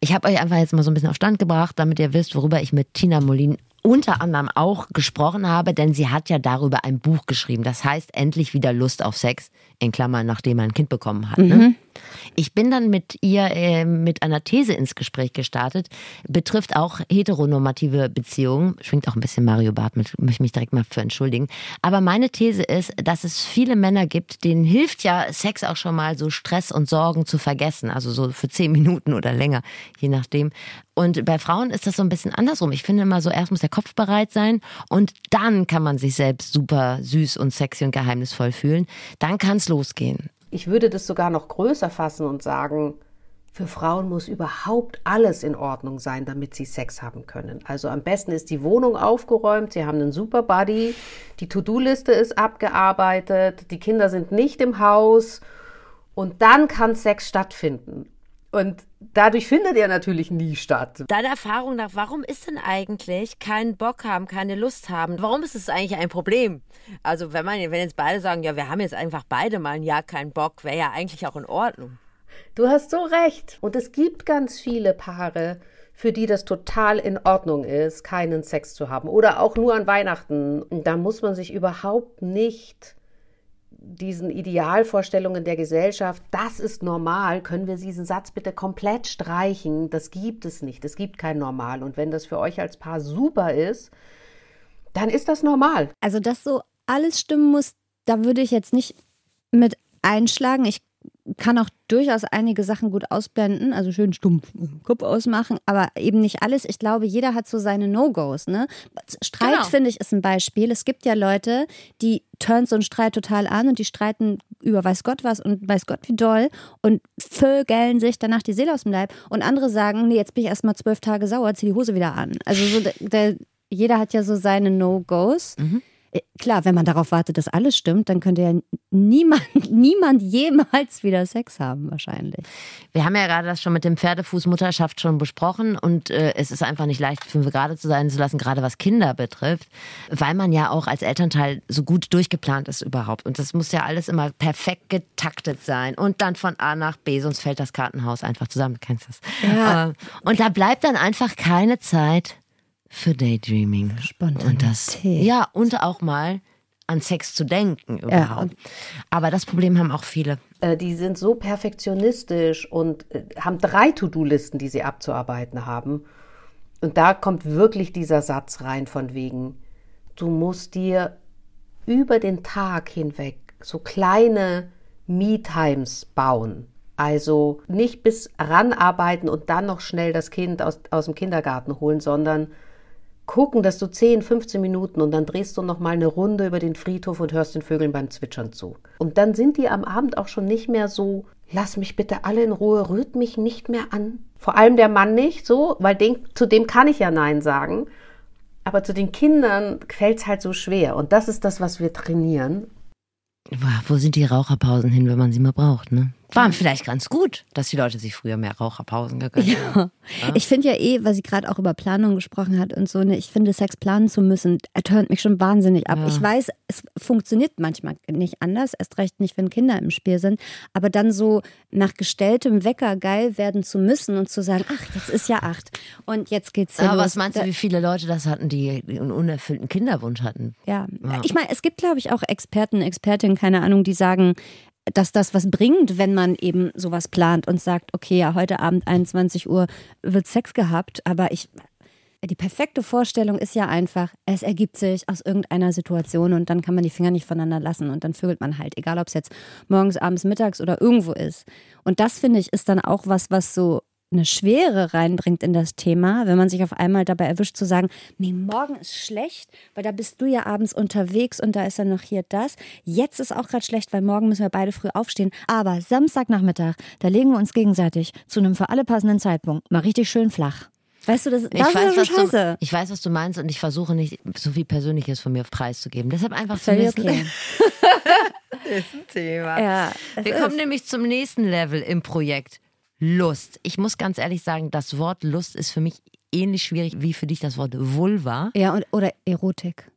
Ich habe euch einfach jetzt mal so ein bisschen auf Stand gebracht, damit ihr wisst, worüber ich mit Tina Molin unter anderem auch gesprochen habe, denn sie hat ja darüber ein Buch geschrieben. Das heißt, endlich wieder Lust auf Sex, in Klammern, nachdem man ein Kind bekommen hat. Ne? Ich bin dann mit ihr äh, mit einer These ins Gespräch gestartet, betrifft auch heteronormative Beziehungen, schwingt auch ein bisschen Mario Barth mit, möchte ich mich direkt mal für entschuldigen. Aber meine These ist, dass es viele Männer gibt, denen hilft ja Sex auch schon mal so Stress und Sorgen zu vergessen, also so für zehn Minuten oder länger, je nachdem. Und bei Frauen ist das so ein bisschen andersrum. Ich finde immer so, erst muss der Kopf bereit sein und dann kann man sich selbst super süß und sexy und geheimnisvoll fühlen. Dann kann es losgehen. Ich würde das sogar noch größer fassen und sagen, für Frauen muss überhaupt alles in Ordnung sein, damit sie Sex haben können. Also am besten ist die Wohnung aufgeräumt, sie haben einen super Buddy, die To-Do-Liste ist abgearbeitet, die Kinder sind nicht im Haus und dann kann Sex stattfinden. Und dadurch findet er natürlich nie statt. Deiner Erfahrung nach, warum ist denn eigentlich kein Bock haben, keine Lust haben? Warum ist es eigentlich ein Problem? Also wenn man, wenn jetzt beide sagen, ja, wir haben jetzt einfach beide mal ein Jahr keinen Bock, wäre ja eigentlich auch in Ordnung. Du hast so recht. Und es gibt ganz viele Paare, für die das total in Ordnung ist, keinen Sex zu haben. Oder auch nur an Weihnachten. Und da muss man sich überhaupt nicht diesen Idealvorstellungen der Gesellschaft, das ist normal, können wir diesen Satz bitte komplett streichen. Das gibt es nicht. Es gibt kein Normal. Und wenn das für euch als Paar super ist, dann ist das normal. Also, dass so alles stimmen muss, da würde ich jetzt nicht mit einschlagen. Ich kann auch durchaus einige Sachen gut ausblenden, also schön stumpf Kopf ausmachen, aber eben nicht alles. Ich glaube, jeder hat so seine No-Gos. Ne? Streit, Genau. finde ich, ist ein Beispiel. Es gibt ja Leute, die turnt so einen Streit total an und die streiten über weiß Gott was und weiß Gott wie doll und vögeln sich danach die Seele aus dem Leib. Und andere sagen, nee, jetzt bin ich erst mal zwölf Tage sauer, zieh die Hose wieder an. Also so, der, der, jeder hat ja so seine No-Gos. Äh, Klar, wenn man darauf wartet, dass alles stimmt, dann könnte ja niemand, niemand jemals wieder Sex haben, wahrscheinlich. Wir haben ja gerade das schon mit dem Pferdefuß Mutterschaft schon besprochen und äh, es ist einfach nicht leicht, fünf gerade zu sein zu lassen, gerade was Kinder betrifft, weil man ja auch als Elternteil so gut durchgeplant ist überhaupt. Und das muss ja alles immer perfekt getaktet sein und dann von A nach B, sonst fällt das Kartenhaus einfach zusammen. Du kennst das. Ja. Äh, und da bleibt dann einfach keine Zeit für Daydreaming. Und das, ja, und auch mal an Sex zu denken überhaupt. Aber das Problem haben auch viele. Äh, die sind so perfektionistisch und äh, haben drei To-Do-Listen, die sie abzuarbeiten haben. Und da kommt wirklich dieser Satz rein von wegen, du musst dir über den Tag hinweg so kleine Me-Times bauen. Also nicht bis ranarbeiten und dann noch schnell das Kind aus, aus dem Kindergarten holen, sondern gucken, dass du 10, 15 Minuten und dann drehst du noch mal eine Runde über den Friedhof und hörst den Vögeln beim Zwitschern zu. Und dann sind die am Abend auch schon nicht mehr so, lass mich bitte alle in Ruhe, rührt mich nicht mehr an. Vor allem der Mann nicht so, weil den, zu dem kann ich ja Nein sagen. Aber zu den Kindern fällt es halt so schwer. Und das ist das, was wir trainieren. Wo sind die Raucherpausen hin, wenn man sie mal braucht, ne? War vielleicht ganz gut, dass die Leute sich früher mehr Raucherpausen gegönnt haben. Ich finde ja eh, weil sie gerade auch über Planung gesprochen hat und so, ne, ich finde, Sex planen zu müssen, er turnt mich schon wahnsinnig ab. Ja. Ich weiß, es funktioniert manchmal nicht anders, erst recht nicht, wenn Kinder im Spiel sind, aber dann so nach gestelltem Wecker geil werden zu müssen und zu sagen, ach, jetzt ist ja acht und jetzt geht's ja Aber los. was meinst du, wie viele Leute das hatten, die einen unerfüllten Kinderwunsch hatten? Ja, ich meine, es gibt, glaube ich, auch Experten, Expertinnen, keine Ahnung, die sagen, dass das was bringt, wenn man eben sowas plant und sagt, okay, ja, heute Abend 21 Uhr wird Sex gehabt, aber ich, die perfekte Vorstellung ist ja einfach, es ergibt sich aus irgendeiner Situation und dann kann man die Finger nicht voneinander lassen und dann vögelt man halt, egal ob es jetzt morgens, abends, mittags oder irgendwo ist. Und das finde ich ist dann auch was, was so eine Schwere reinbringt in das Thema, wenn man sich auf einmal dabei erwischt zu sagen, nee, morgen ist schlecht, weil da bist du ja abends unterwegs und da ist dann noch hier das. Jetzt ist auch gerade schlecht, weil morgen müssen wir beide früh aufstehen. Aber Samstagnachmittag, da legen wir uns gegenseitig zu einem für alle passenden Zeitpunkt mal richtig schön flach. Weißt du, das, das Ich ist ja weiß, so was scheiße. du, ich weiß, was du meinst und ich versuche nicht so viel Persönliches von mir preiszugeben. Deshalb einfach Völlig nächsten okay. ist ein Thema. Ja, Wir ist. kommen nämlich zum nächsten Level im Projekt. Lust. Ich muss ganz ehrlich sagen, das Wort Lust ist für mich ähnlich schwierig wie für dich das Wort Vulva. Ja, und, oder Erotik.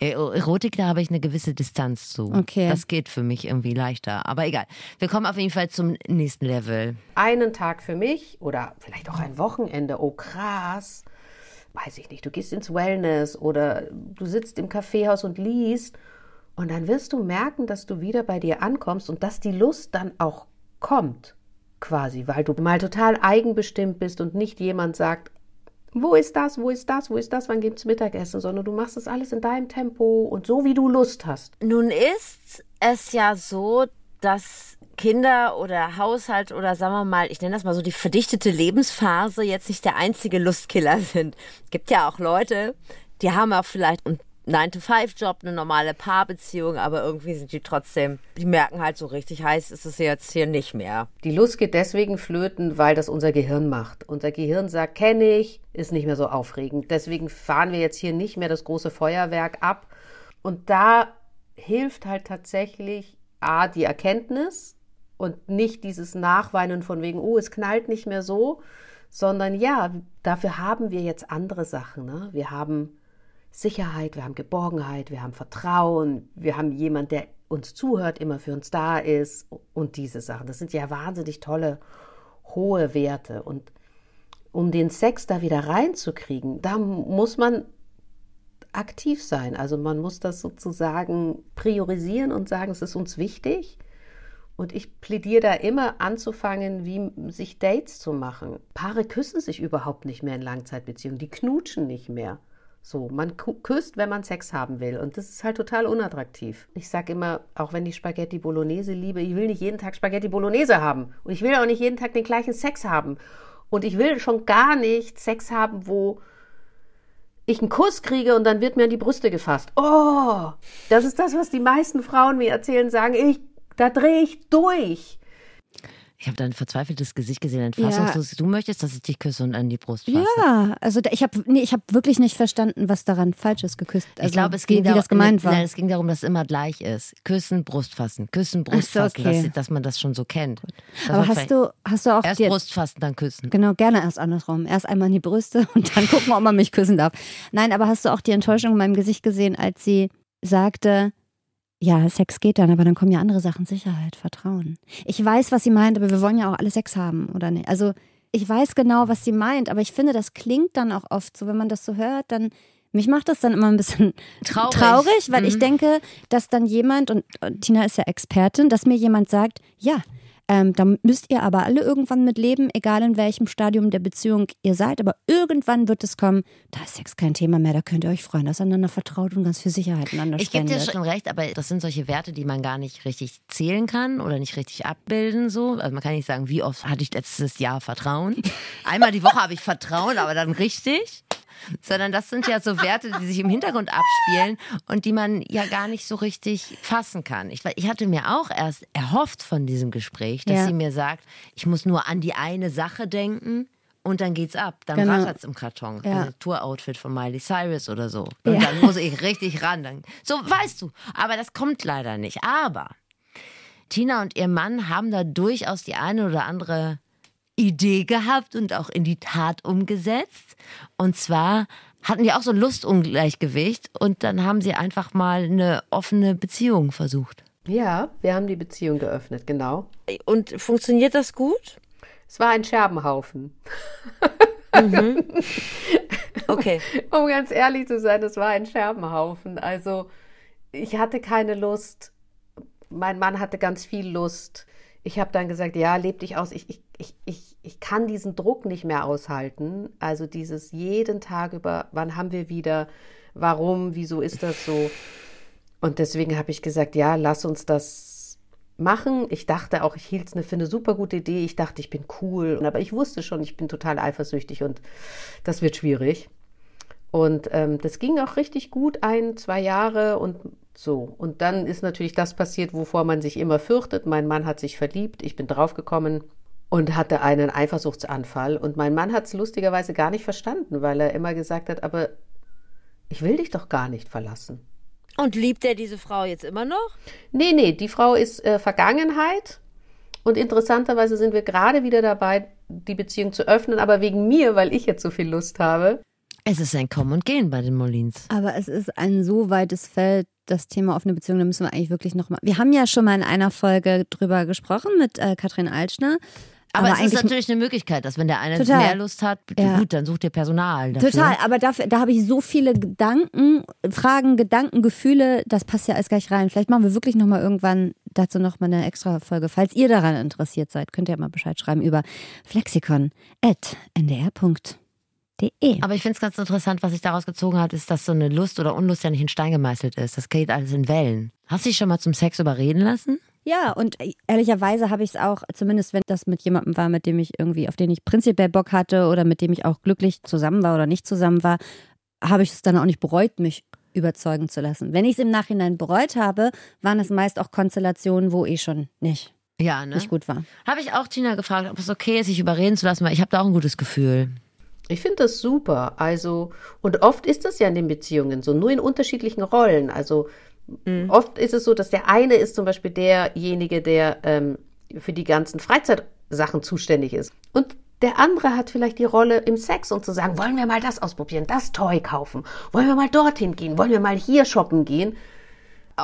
Äh, Erotik, da habe ich eine gewisse Distanz zu. Okay. Das geht für mich irgendwie leichter. Aber egal. Wir kommen auf jeden Fall zum nächsten Level. Einen Tag für mich oder vielleicht auch ein Wochenende. Oh, krass. Weiß ich nicht. Du gehst ins Wellness oder du sitzt im Kaffeehaus und liest. Und dann wirst du merken, dass du wieder bei dir ankommst und dass die Lust dann auch kommt. Quasi, weil du mal total eigenbestimmt bist und nicht jemand sagt, wo ist das, wo ist das, wo ist das, wann gibt's Mittagessen, sondern du machst das alles in deinem Tempo und so, wie du Lust hast. Nun ist es ja so, dass Kinder oder Haushalt oder sagen wir mal, ich nenne das mal so die verdichtete Lebensphase jetzt nicht der einzige Lustkiller sind. Gibt ja auch Leute, die haben auch vielleicht einen 9-to-5-Job, eine normale Paarbeziehung, aber irgendwie sind die trotzdem, die merken halt so richtig heiß ist es jetzt hier nicht mehr. Die Lust geht deswegen flöten, weil das unser Gehirn macht. Unser Gehirn sagt, kenne ich, ist nicht mehr so aufregend. Deswegen fahren wir jetzt hier nicht mehr das große Feuerwerk ab. Und da hilft halt tatsächlich A, die Erkenntnis und nicht dieses Nachweinen von wegen, oh, es knallt nicht mehr so, sondern ja, dafür haben wir jetzt andere Sachen. Ne? Wir haben Sicherheit, wir haben Geborgenheit, wir haben Vertrauen, wir haben jemand, der uns zuhört, immer für uns da ist und diese Sachen. Das sind ja wahnsinnig tolle, hohe Werte. Und um den Sex da wieder reinzukriegen, da muss man aktiv sein. Also man muss das sozusagen priorisieren und sagen, es ist uns wichtig. Und ich plädiere da immer anzufangen, wie sich Dates zu machen. Paare küssen sich überhaupt nicht mehr in Langzeitbeziehungen, die knutschen nicht mehr. So, man küsst, wenn man Sex haben will. Und das ist halt total unattraktiv. Ich sage immer, auch wenn ich Spaghetti Bolognese liebe, ich will nicht jeden Tag Spaghetti Bolognese haben. Und ich will auch nicht jeden Tag den gleichen Sex haben. Und ich will schon gar nicht Sex haben, wo ich einen Kuss kriege und dann wird mir an die Brüste gefasst. Oh, das ist das, was die meisten Frauen mir erzählen, sagen, ich, da drehe ich durch. Ich habe dein verzweifeltes Gesicht gesehen, ein fassungslos. Du möchtest, dass ich dich küsse und an die Brust fasse. Ja, also ich habe nee, ich habe wirklich nicht verstanden, was daran falsch ist geküsst. Also, ich glaube, es ging wie darum, das gemeint war. Nein, es ging darum, dass es immer gleich ist. Küssen, Brust fassen. Küssen, Brust so, fassen. okay. Dass, dass man das schon so kennt. Aber hast du hast du auch erst Brust fassen, dann küssen. Genau, gerne erst andersrum. Erst einmal in die Brüste und dann gucken, ob man mich küssen darf. Nein, aber hast du auch die Enttäuschung in meinem Gesicht gesehen, als sie sagte, ja, Sex geht dann, aber dann kommen ja andere Sachen, Sicherheit, Vertrauen. Ich weiß, was sie meint, aber wir wollen ja auch alle Sex haben, oder nicht? Also ich weiß genau, was sie meint, aber ich finde, das klingt dann auch oft so, wenn man das so hört, dann mich macht das dann immer ein bisschen Traurig. weil ich Mhm. denke, dass dann jemand, und Tina ist ja Expertin, dass mir jemand sagt, ja, ähm, da müsst ihr aber alle irgendwann mit leben, egal in welchem Stadium der Beziehung ihr seid, aber irgendwann wird es kommen, da ist Sex kein Thema mehr, da könnt ihr euch freuen, dass ihr einander vertraut und ganz viel Sicherheit einander Ich gebe dir schon recht, aber das sind solche Werte, die man gar nicht richtig zählen kann oder nicht richtig abbilden. So. Also man kann nicht sagen, wie oft hatte ich letztes Jahr Vertrauen. Einmal die Woche habe ich Vertrauen, aber dann richtig. Sondern das sind ja so Werte, die sich im Hintergrund abspielen und die man ja gar nicht so richtig fassen kann. Ich, ich hatte mir auch erst erhofft von diesem Gespräch, dass Ja. sie mir sagt, ich muss nur an die eine Sache denken und dann geht's ab. Dann Genau. rattert's im Karton. Ja. Also Tour-Outfit von Miley Cyrus oder so. Und Ja. dann muss ich richtig ran. Dann, so, weißt du. Aber das kommt leider nicht. Aber Tina und ihr Mann haben da durchaus die eine oder andere Idee gehabt und auch in die Tat umgesetzt. Und zwar hatten die auch so ein Lustungleichgewicht und dann haben sie einfach mal eine offene Beziehung versucht. Ja, wir haben die Beziehung geöffnet, genau. Und funktioniert das gut? Es war ein Scherbenhaufen. Okay. Um ganz ehrlich zu sein, es war ein Scherbenhaufen. Also ich hatte keine Lust. Mein Mann hatte ganz viel Lust. Ich habe dann gesagt, ja, leb dich aus. Ich, ich, ich, ich, ich kann diesen Druck nicht mehr aushalten. Also dieses jeden Tag über, wann haben wir wieder, warum, wieso ist das so? Und deswegen habe ich gesagt, ja, lass uns das machen. Ich dachte auch, ich hielt es für eine super gute Idee. Ich dachte, ich bin cool. Aber ich wusste schon, ich bin total eifersüchtig und das wird schwierig. Und ähm, das ging auch richtig gut, ein, zwei Jahre und so. Und dann ist natürlich das passiert, wovor man sich immer fürchtet. Mein Mann hat sich verliebt, ich bin draufgekommen und hatte einen Eifersuchtsanfall. Und mein Mann hat es lustigerweise gar nicht verstanden, weil er immer gesagt hat, aber ich will dich doch gar nicht verlassen. Und liebt er diese Frau jetzt immer noch? Nee, nee, die Frau ist äh, Vergangenheit. Und interessanterweise sind wir gerade wieder dabei, die Beziehung zu öffnen, aber wegen mir, weil ich jetzt so viel Lust habe. Es ist ein Kommen und Gehen bei den Molins. Aber es ist ein so weites Feld, das Thema offene Beziehung, da müssen wir eigentlich wirklich nochmal. Wir haben ja schon mal in einer Folge drüber gesprochen mit äh, Katrin Altschner. Aber, es ist natürlich eine Möglichkeit, dass wenn der eine Total. mehr Lust hat, Ja. gut, dann sucht ihr Personal dafür. Total, aber dafür, da habe ich so viele Gedanken, Fragen, Gedanken, Gefühle, das passt ja alles gleich rein. Vielleicht machen wir wirklich nochmal irgendwann dazu nochmal eine extra Folge. Falls ihr daran interessiert seid, könnt ihr mal Bescheid schreiben über flexikon.ndr.de. Aber ich finde es ganz interessant, was sich daraus gezogen hat, ist, dass so eine Lust oder Unlust ja nicht in Stein gemeißelt ist. Das geht alles in Wellen. Hast du dich schon mal zum Sex überreden lassen? Ja, und ehrlicherweise habe ich es auch, zumindest wenn das mit jemandem war, mit dem ich irgendwie, auf den ich prinzipiell Bock hatte oder mit dem ich auch glücklich zusammen war oder nicht zusammen war, habe ich es dann auch nicht bereut, mich überzeugen zu lassen. Wenn ich es im Nachhinein bereut habe, waren es meist auch Konstellationen, wo ich schon nicht, Ja, ne? nicht gut war. Habe ich auch Tina gefragt, ob es okay ist, sich überreden zu lassen, weil ich habe da auch ein gutes Gefühl. Ich finde das super. Also, und oft ist das ja in den Beziehungen so, nur in unterschiedlichen Rollen. Also, oft ist es so, dass der eine ist zum Beispiel derjenige, der ähm, für die ganzen Freizeitsachen zuständig ist. Und der andere hat vielleicht die Rolle im Sex und zu sagen, wollen wir mal das ausprobieren, das Toy kaufen, wollen wir mal dorthin gehen, wollen wir mal hier shoppen gehen.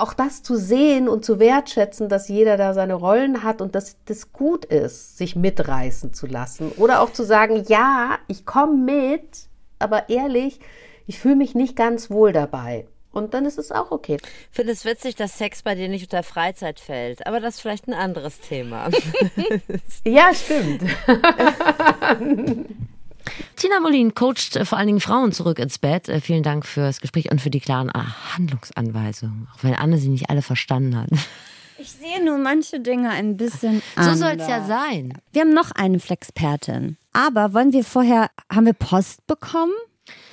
Auch das zu sehen und zu wertschätzen, dass jeder da seine Rollen hat und dass das gut ist, sich mitreißen zu lassen. Oder auch zu sagen, ja, ich komme mit, aber ehrlich, ich fühle mich nicht ganz wohl dabei. Und dann ist es auch okay. Ich finde es witzig, dass Sex bei dir nicht unter Freizeit fällt. Aber das ist vielleicht ein anderes Thema. Ja, stimmt. Tina Molin coacht äh, vor allen Dingen Frauen zurück ins Bett. Äh, Vielen Dank fürs Gespräch und für die klaren ah, Handlungsanweisungen. Auch wenn Anne sie nicht alle verstanden hat. Ich sehe nur manche Dinge ein bisschen So soll es ja sein. Wir haben noch eine Flexpertin. Aber wollen wir vorher, haben wir Post bekommen?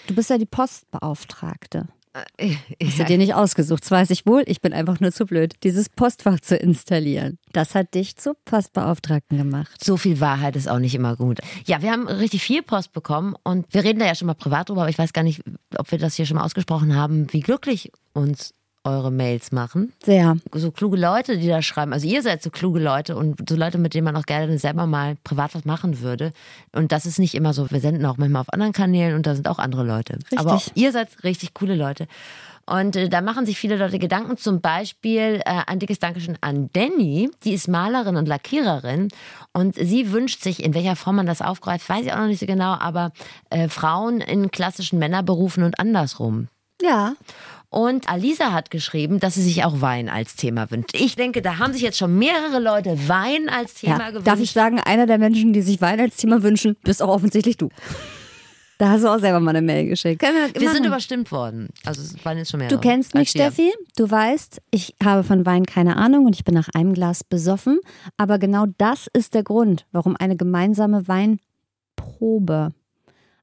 Du bist ja die Postbeauftragte. Hast du dir nicht ausgesucht, das weiß ich wohl. Ich bin einfach nur zu blöd, dieses Postfach zu installieren. Das hat dich zur Postbeauftragten gemacht. So viel Wahrheit ist auch nicht immer gut. Ja, wir haben richtig viel Post bekommen und wir reden da ja schon mal privat drüber, aber ich weiß gar nicht, ob wir das hier schon mal ausgesprochen haben, wie glücklich uns eure Mails machen. Sehr. So kluge Leute, die da schreiben. Also ihr seid so kluge Leute und so Leute, mit denen man auch gerne selber mal privat was machen würde. Und das ist nicht immer so. Wir senden auch manchmal auf anderen Kanälen und da sind auch andere Leute. Aber auch ihr seid richtig coole Leute. Und äh, da machen sich viele Leute Gedanken. Zum Beispiel äh, ein dickes Dankeschön an Danny. Die ist Malerin und Lackiererin. Und sie wünscht sich, in welcher Form man das aufgreift, weiß ich auch noch nicht so genau, aber äh, Frauen in klassischen Männerberufen und andersrum. Ja. Und Alisa hat geschrieben, dass sie sich auch Wein als Thema wünscht. Ich denke, da haben sich jetzt schon mehrere Leute Wein als Thema ja. gewünscht. Darf ich sagen, einer der Menschen, die sich Wein als Thema wünschen, bist auch offensichtlich du. Da hast du auch selber mal eine Mail geschickt. Wir, Wir sind überstimmt worden. Also es waren jetzt schon mehrere. Du kennst mich. Steffi. Du weißt, ich habe von Wein keine Ahnung und ich bin nach einem Glas besoffen. Aber genau das ist der Grund, warum eine gemeinsame Weinprobe,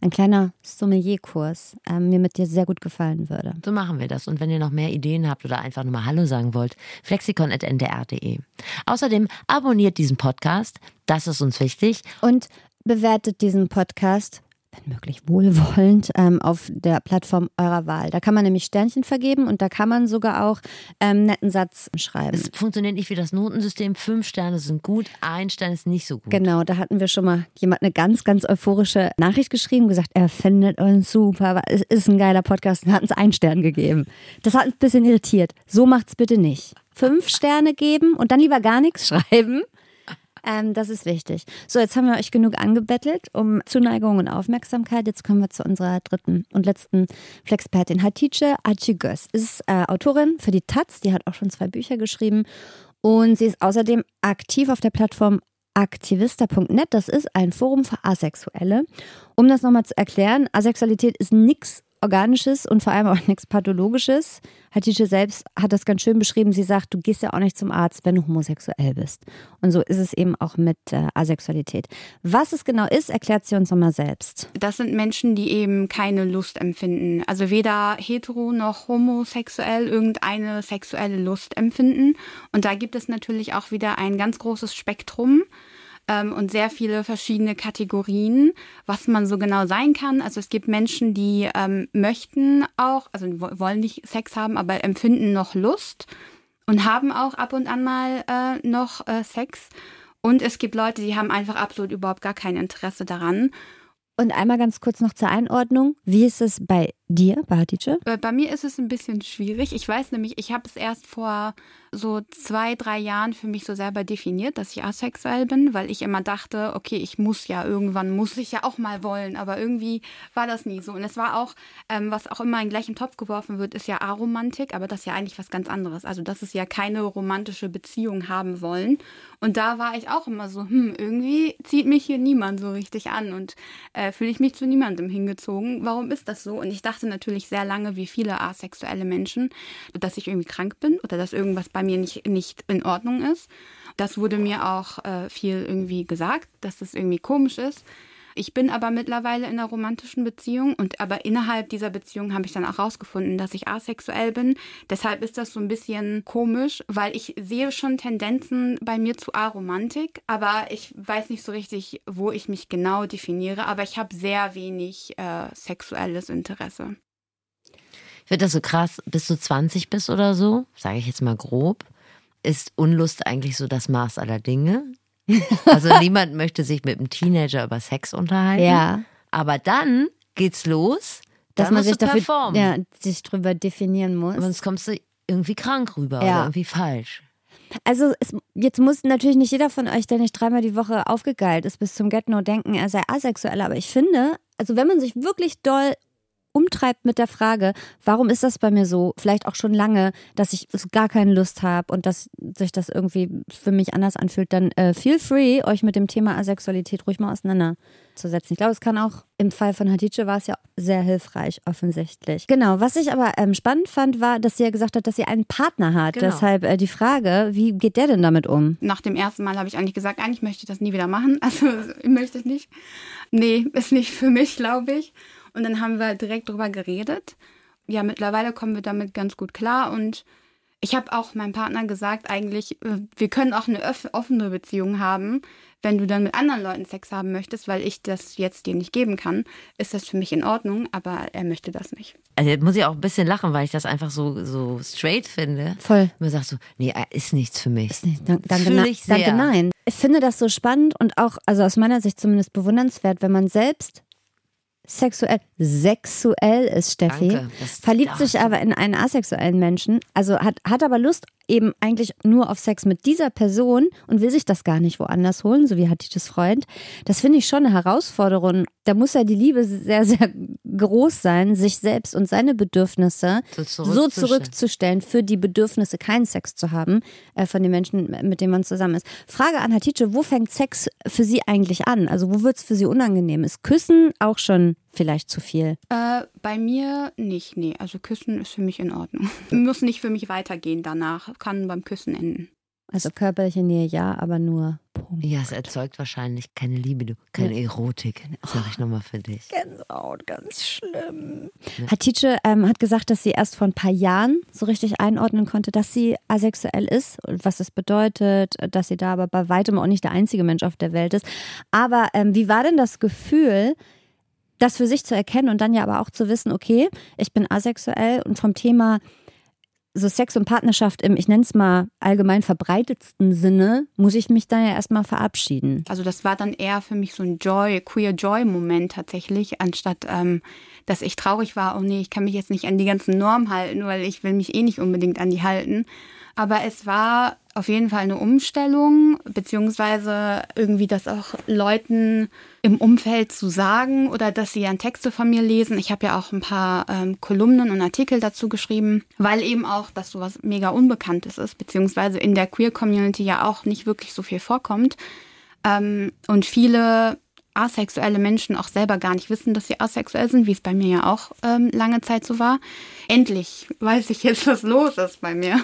ein kleiner Sommelierkurs, ähm, mir mit dir sehr gut gefallen würde. So machen wir das. Und wenn ihr noch mehr Ideen habt oder einfach nur mal Hallo sagen wollt, flexikon.ndr.de. Außerdem abonniert diesen Podcast. Das ist uns wichtig. Und bewertet diesen Podcast, wenn möglich wohlwollend, ähm, auf der Plattform eurer Wahl. Da kann man nämlich Sternchen vergeben und da kann man sogar auch ähm, einen netten Satz schreiben. Es funktioniert nicht wie das Notensystem. Fünf Sterne sind gut, ein Stern ist nicht so gut. Genau, da hatten wir schon mal jemand eine ganz, ganz euphorische Nachricht geschrieben, gesagt, er findet uns super, es ist ein geiler Podcast und hat uns einen Stern gegeben. Das hat uns ein bisschen irritiert. So macht's bitte nicht. Fünf Sterne geben und dann lieber gar nichts schreiben. Ähm, das ist wichtig. So, jetzt haben wir euch genug angebettelt um Zuneigung und Aufmerksamkeit. Jetzt kommen wir zu unserer dritten und letzten Flexpertin. Hatice Acigöz ist äh, Autorin für die Taz. Die hat auch schon zwei Bücher geschrieben. Und sie ist außerdem aktiv auf der Plattform aktivista.net. Das ist ein Forum für Asexuelle. Um das nochmal zu erklären, Asexualität ist nichts Organisches und vor allem auch nichts Pathologisches. Hatice selbst hat das ganz schön beschrieben. Sie sagt, du gehst ja auch nicht zum Arzt, wenn du homosexuell bist. Und so ist es eben auch mit äh, Asexualität. Was es genau ist, erklärt sie uns nochmal selbst. Das sind Menschen, die eben keine Lust empfinden. Also weder hetero noch homosexuell irgendeine sexuelle Lust empfinden. Und da gibt es natürlich auch wieder ein ganz großes Spektrum ähm, und sehr viele verschiedene Kategorien, was man so genau sein kann. Also es gibt Menschen, die ähm, möchten auch, also wo- wollen nicht Sex haben, aber empfinden noch Lust und haben auch ab und an mal äh, noch äh, Sex. Und es gibt Leute, die haben einfach absolut überhaupt gar kein Interesse daran. Und einmal ganz kurz noch zur Einordnung. Wie ist es bei dir, bei Hatice? Äh, Bei mir ist es ein bisschen schwierig. Ich weiß nämlich, ich habe es erst vor so zwei, drei Jahren für mich so selber definiert, dass ich asexuell bin, weil ich immer dachte, okay, ich muss ja irgendwann, muss ich ja auch mal wollen, aber irgendwie war das nie so. Und es war auch, ähm, was auch immer in gleichen Topf geworfen wird, ist ja Aromantik, aber das ist ja eigentlich was ganz anderes. Also das ist ja keine romantische Beziehung haben wollen. Und da war ich auch immer so, hm, irgendwie zieht mich hier niemand so richtig an und äh, fühle ich mich zu niemandem hingezogen. Warum ist das so? Und ich dachte natürlich sehr lange, wie viele asexuelle Menschen, dass ich irgendwie krank bin oder dass irgendwas bei mir nicht, nicht in Ordnung ist. Das wurde mir auch äh, viel irgendwie gesagt, dass das irgendwie komisch ist. Ich bin aber mittlerweile in einer romantischen Beziehung und aber innerhalb dieser Beziehung habe ich dann auch rausgefunden, dass ich asexuell bin. Deshalb ist das so ein bisschen komisch, weil ich sehe schon Tendenzen bei mir zu Aromantik, aber ich weiß nicht so richtig, wo ich mich genau definiere, aber ich habe sehr wenig äh, sexuelles Interesse. Finde das so krass, bis du 20 bist oder so, sage ich jetzt mal grob, ist Unlust eigentlich so das Maß aller Dinge. Also niemand möchte sich mit einem Teenager über Sex unterhalten. Ja. Aber dann geht's los, Dass dann man sich dafür performen. ja, sich drüber definieren muss. Sonst kommst du irgendwie krank rüber Ja. oder irgendwie falsch. Also es, jetzt muss natürlich nicht jeder von euch, der nicht dreimal die Woche aufgegeilt ist, bis zum Get-No denken, er sei asexuell. Aber ich finde, also wenn man sich wirklich doll umtreibt mit der Frage, warum ist das bei mir so, vielleicht auch schon lange, dass ich gar keine Lust habe und dass sich das irgendwie für mich anders anfühlt, dann äh, feel free, euch mit dem Thema Asexualität ruhig mal auseinanderzusetzen. Ich glaube, es kann auch, im Fall von Hatice war es ja sehr hilfreich, offensichtlich. Genau, was ich aber ähm, spannend fand, war, dass sie ja gesagt hat, dass sie einen Partner hat. Genau. Deshalb äh, die Frage, wie geht der denn damit um? Nach dem ersten Mal habe ich eigentlich gesagt, eigentlich möchte ich das nie wieder machen. Also möchte ich nicht. Nee, ist nicht für mich, glaube ich. Und dann haben wir direkt drüber geredet. Ja, mittlerweile kommen wir damit ganz gut klar. Und ich habe auch meinem Partner gesagt, eigentlich, äh, wir können auch eine offene Beziehung haben. Wenn du dann mit anderen Leuten Sex haben möchtest, weil ich das jetzt dir nicht geben kann, ist das für mich in Ordnung, aber er möchte das nicht. Also jetzt muss ich auch ein bisschen lachen, weil ich das einfach so, so straight finde. Voll. Man sagt so, nee, äh, ist nichts für mich. Ist nicht, danke, danke, na- ich sehr. danke, nein. Ich finde das so spannend und auch, also aus meiner Sicht zumindest bewundernswert, wenn man selbst sexuell, sexuell ist, Steffi, Danke, verliebt sich aber in einen asexuellen Menschen, also hat, hat aber Lust eben eigentlich nur auf Sex mit dieser Person und will sich das gar nicht woanders holen, so wie Hatices Freund. Das finde ich schon eine Herausforderung. Da muss ja die Liebe sehr, sehr groß sein, sich selbst und seine Bedürfnisse So so zurückzustellen. zurückzustellen, für die Bedürfnisse keinen Sex zu haben äh, von den Menschen, mit denen man zusammen ist. Frage an Hatice, wo fängt Sex für Sie eigentlich an? Also wo wird es für Sie unangenehm? Ist Küssen auch schon vielleicht zu viel? Äh, bei mir nicht, nee. Also Küssen ist für mich in Ordnung. Muss nicht für mich weitergehen danach. Kann beim Küssen enden. Also körperliche Nähe ja, aber nur Punkt. Ja, es erzeugt wahrscheinlich keine Liebe, du, keine Erotik, sag ich nochmal für dich. Gänsehaut, ganz schlimm. Hatice ähm, hat gesagt, dass sie erst vor ein paar Jahren so richtig einordnen konnte, dass sie asexuell ist und was das bedeutet, dass sie da aber bei weitem auch nicht der einzige Mensch auf der Welt ist. Aber ähm, wie war denn das Gefühl, das für sich zu erkennen und dann ja aber auch zu wissen, okay, ich bin asexuell und vom Thema so Sex und Partnerschaft im, ich nenne es mal, allgemein verbreitetsten Sinne, muss ich mich dann ja erstmal verabschieden. Also das war dann eher für mich so ein Joy, queer Joy-Moment tatsächlich, anstatt ähm, dass ich traurig war, oh nee, ich kann mich jetzt nicht an die ganzen Normen halten, weil ich will mich eh nicht unbedingt an die halten. Aber es war auf jeden Fall eine Umstellung, beziehungsweise irgendwie das auch Leuten im Umfeld zu sagen oder dass sie dann Texte von mir lesen. Ich habe ja auch ein paar ähm, Kolumnen und Artikel dazu geschrieben, weil eben auch das sowas mega Unbekanntes ist, beziehungsweise in der Queer-Community ja auch nicht wirklich so viel vorkommt. Ähm, und viele asexuelle Menschen auch selber gar nicht wissen, dass sie asexuell sind, wie es bei mir ja auch ähm, lange Zeit so war. Endlich weiß ich jetzt, was los ist bei mir.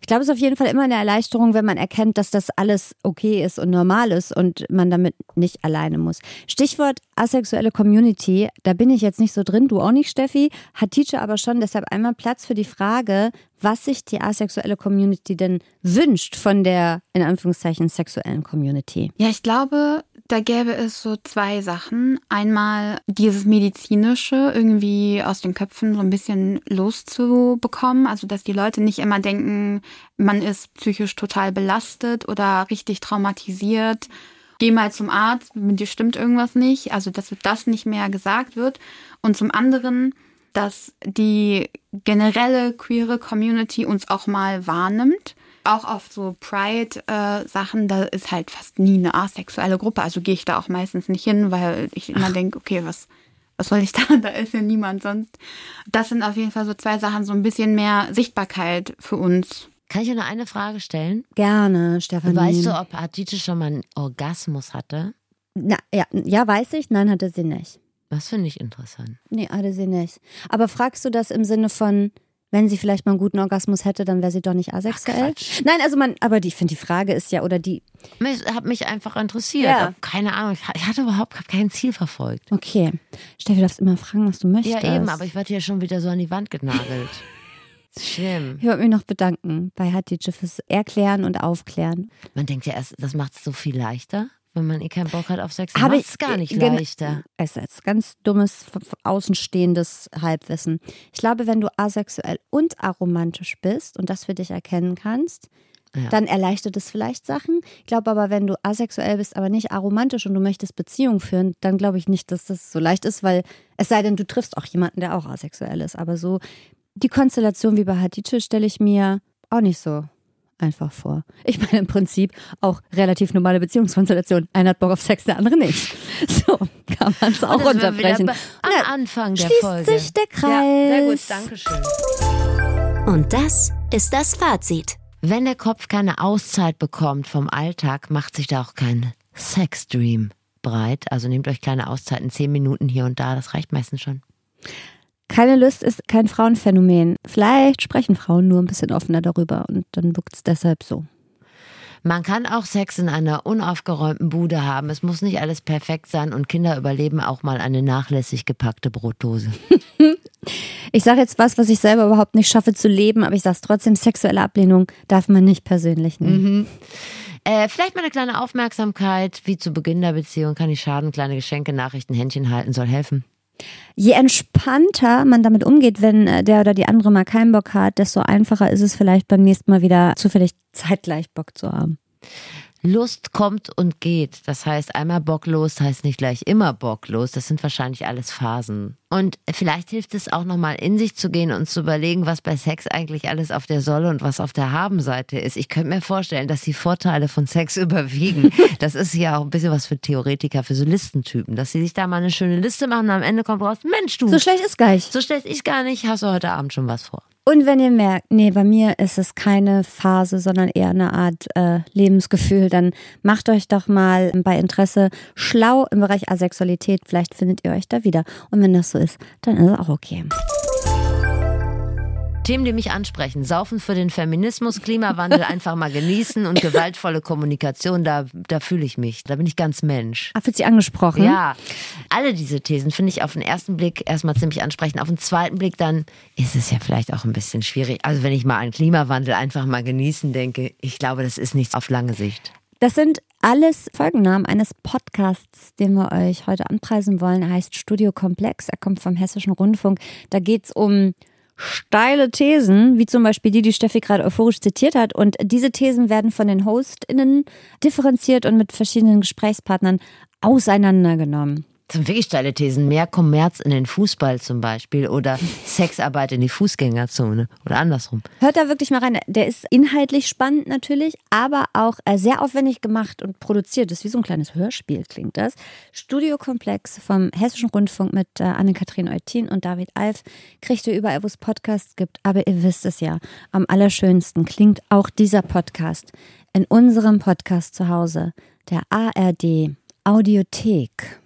Ich glaube, es ist auf jeden Fall immer eine Erleichterung, wenn man erkennt, dass das alles okay ist und normal ist und man damit nicht alleine muss. Stichwort asexuelle Community, da bin ich jetzt nicht so drin, du auch nicht, Steffi. Hat Teacher aber schon deshalb einmal Platz für die Frage, was sich die asexuelle Community denn wünscht von der, in Anführungszeichen, sexuellen Community. Ja, ich glaube, da gäbe es so zwei Sachen. Einmal dieses medizinische irgendwie aus den Köpfen so ein bisschen loszubekommen. Also, dass die Leute nicht immer denken, man ist psychisch total belastet oder richtig traumatisiert. Geh mal zum Arzt, mit dir stimmt irgendwas nicht. Also, dass das nicht mehr gesagt wird. Und zum anderen, dass die generelle queere Community uns auch mal wahrnimmt. Auch auf so Pride-Sachen, da ist halt fast nie eine asexuelle Gruppe. Also gehe ich da auch meistens nicht hin, weil ich immer denke, okay, was, was soll ich da? Da ist ja niemand sonst. Das sind auf jeden Fall so zwei Sachen, so ein bisschen mehr Sichtbarkeit für uns. Kann ich dir noch eine Frage stellen? Gerne, Stefanie. Weißt du, ob Hatice schon mal einen Orgasmus hatte? Na, ja, ja, weiß ich. Nein, hatte sie nicht. Das finde ich interessant. Nee, hatte sie nicht. Aber fragst du das im Sinne von, wenn sie vielleicht mal einen guten Orgasmus hätte, dann wäre sie doch nicht asexuell? Quatsch. Nein, also man, aber die, ich finde, die Frage ist ja, oder die, Ich habe mich einfach interessiert. Ja. Keine Ahnung, ich ha- ich hatte überhaupt kein Ziel verfolgt. okay. Steffi, du darfst immer fragen, was du möchtest. Ja, eben, aber ich werde ja schon wieder so an die Wand genagelt. Schlimm. Ich wollte mich noch bedanken bei Hatice fürs Erklären und Aufklären. Man denkt ja erst, das macht es so viel leichter, wenn man eh keinen Bock hat auf Sex. Habe ich- es gar nicht gen- leichter. Es ist ganz dummes, außenstehendes Halbwissen. Ich glaube, wenn du asexuell und aromantisch bist und das für dich erkennen kannst, Ja. dann erleichtert es vielleicht Sachen. Ich glaube aber, wenn du asexuell bist, aber nicht aromantisch und du möchtest Beziehung führen, dann glaube ich nicht, dass das so leicht ist, weil es sei denn, du triffst auch jemanden, der auch asexuell ist. Aber so die Konstellation wie bei Hatice stelle ich mir auch nicht so einfach vor. Ich meine im Prinzip auch relativ normale Beziehungskonstellation. Einer hat Bock auf Sex, der andere nicht. So kann man es auch wieder runterbrechen. bei- Am Anfang der schließt Folge. sich der Kreis. Ja, sehr gut, danke schön. Und das ist das Fazit. Wenn der Kopf keine Auszeit bekommt vom Alltag, macht sich da auch kein Sexdream breit. Also nehmt euch kleine Auszeiten, zehn Minuten hier und da, das reicht meistens schon. Keine Lust ist kein Frauenphänomen. Vielleicht sprechen Frauen nur ein bisschen offener darüber und dann wirkt es deshalb so. Man kann auch Sex in einer unaufgeräumten Bude haben. Es muss nicht alles perfekt sein und Kinder überleben auch mal eine nachlässig gepackte Brotdose. Ich sage jetzt was, was ich selber überhaupt nicht schaffe zu leben, aber ich sage es trotzdem, sexuelle Ablehnung darf man nicht persönlich nehmen. Äh, vielleicht mal eine kleine Aufmerksamkeit, wie zu Beginn der Beziehung, kann nicht schaden. Kleine Geschenke, Nachrichten, Händchen halten soll helfen. Je entspannter man damit umgeht, wenn äh, der oder die andere mal keinen Bock hat, desto einfacher ist es vielleicht beim nächsten Mal wieder zufällig zeitgleich Bock zu haben. Lust kommt und geht. Das heißt, einmal bocklos heißt nicht gleich immer bocklos. Das sind wahrscheinlich alles Phasen. Und vielleicht hilft es auch nochmal in sich zu gehen und zu überlegen, was bei Sex eigentlich alles auf der Solle und was auf der Haben-Seite ist. Ich könnte mir vorstellen, dass die Vorteile von Sex überwiegen. Das ist ja auch ein bisschen was für Theoretiker, für so Listentypen, dass sie sich da mal eine schöne Liste machen und am Ende kommt raus, Mensch du, So schlecht ist gar nicht. so schlecht ich gar nicht, hast du heute Abend schon was vor. Und wenn ihr merkt, nee, bei mir ist es keine Phase, sondern eher eine Art äh, Lebensgefühl, dann macht euch doch mal bei Interesse schlau im Bereich Asexualität. Vielleicht findet ihr euch da wieder. Und wenn das so ist, dann ist es auch okay. Themen, die mich ansprechen. Saufen für den Feminismus, Klimawandel einfach mal genießen und gewaltvolle Kommunikation, da, da fühle ich mich. Da bin ich ganz Mensch. Ah, fühlt sich angesprochen? Ja, alle diese Thesen finde ich auf den ersten Blick erstmal ziemlich ansprechend. Auf den zweiten Blick dann ist es ja vielleicht auch ein bisschen schwierig. Also wenn ich mal an Klimawandel einfach mal genießen denke, ich glaube, das ist nichts auf lange Sicht. Das sind alles Folgennamen eines Podcasts, den wir euch heute anpreisen wollen. Er heißt Studio Komplex. Er kommt vom Hessischen Rundfunk. Da geht es um steile Thesen, wie zum Beispiel die, die Steffi gerade euphorisch zitiert hat. Und diese Thesen werden von den HostInnen differenziert und mit verschiedenen Gesprächspartnern auseinandergenommen. Sind wirklich steile Thesen. Mehr Kommerz in den Fußball zum Beispiel oder Sexarbeit in die Fußgängerzone oder andersrum. Hört da wirklich mal rein. Der ist inhaltlich spannend natürlich, aber auch äh, sehr aufwendig gemacht und produziert. Das ist wie so ein kleines Hörspiel, klingt das. Studiokomplex vom Hessischen Rundfunk mit äh, Anne-Kathrin Eutin und David Alf kriegt ihr überall, wo es Podcasts gibt. Aber ihr wisst es ja, am allerschönsten klingt auch dieser Podcast in unserem Podcast zu Hause, der ARD Audiothek.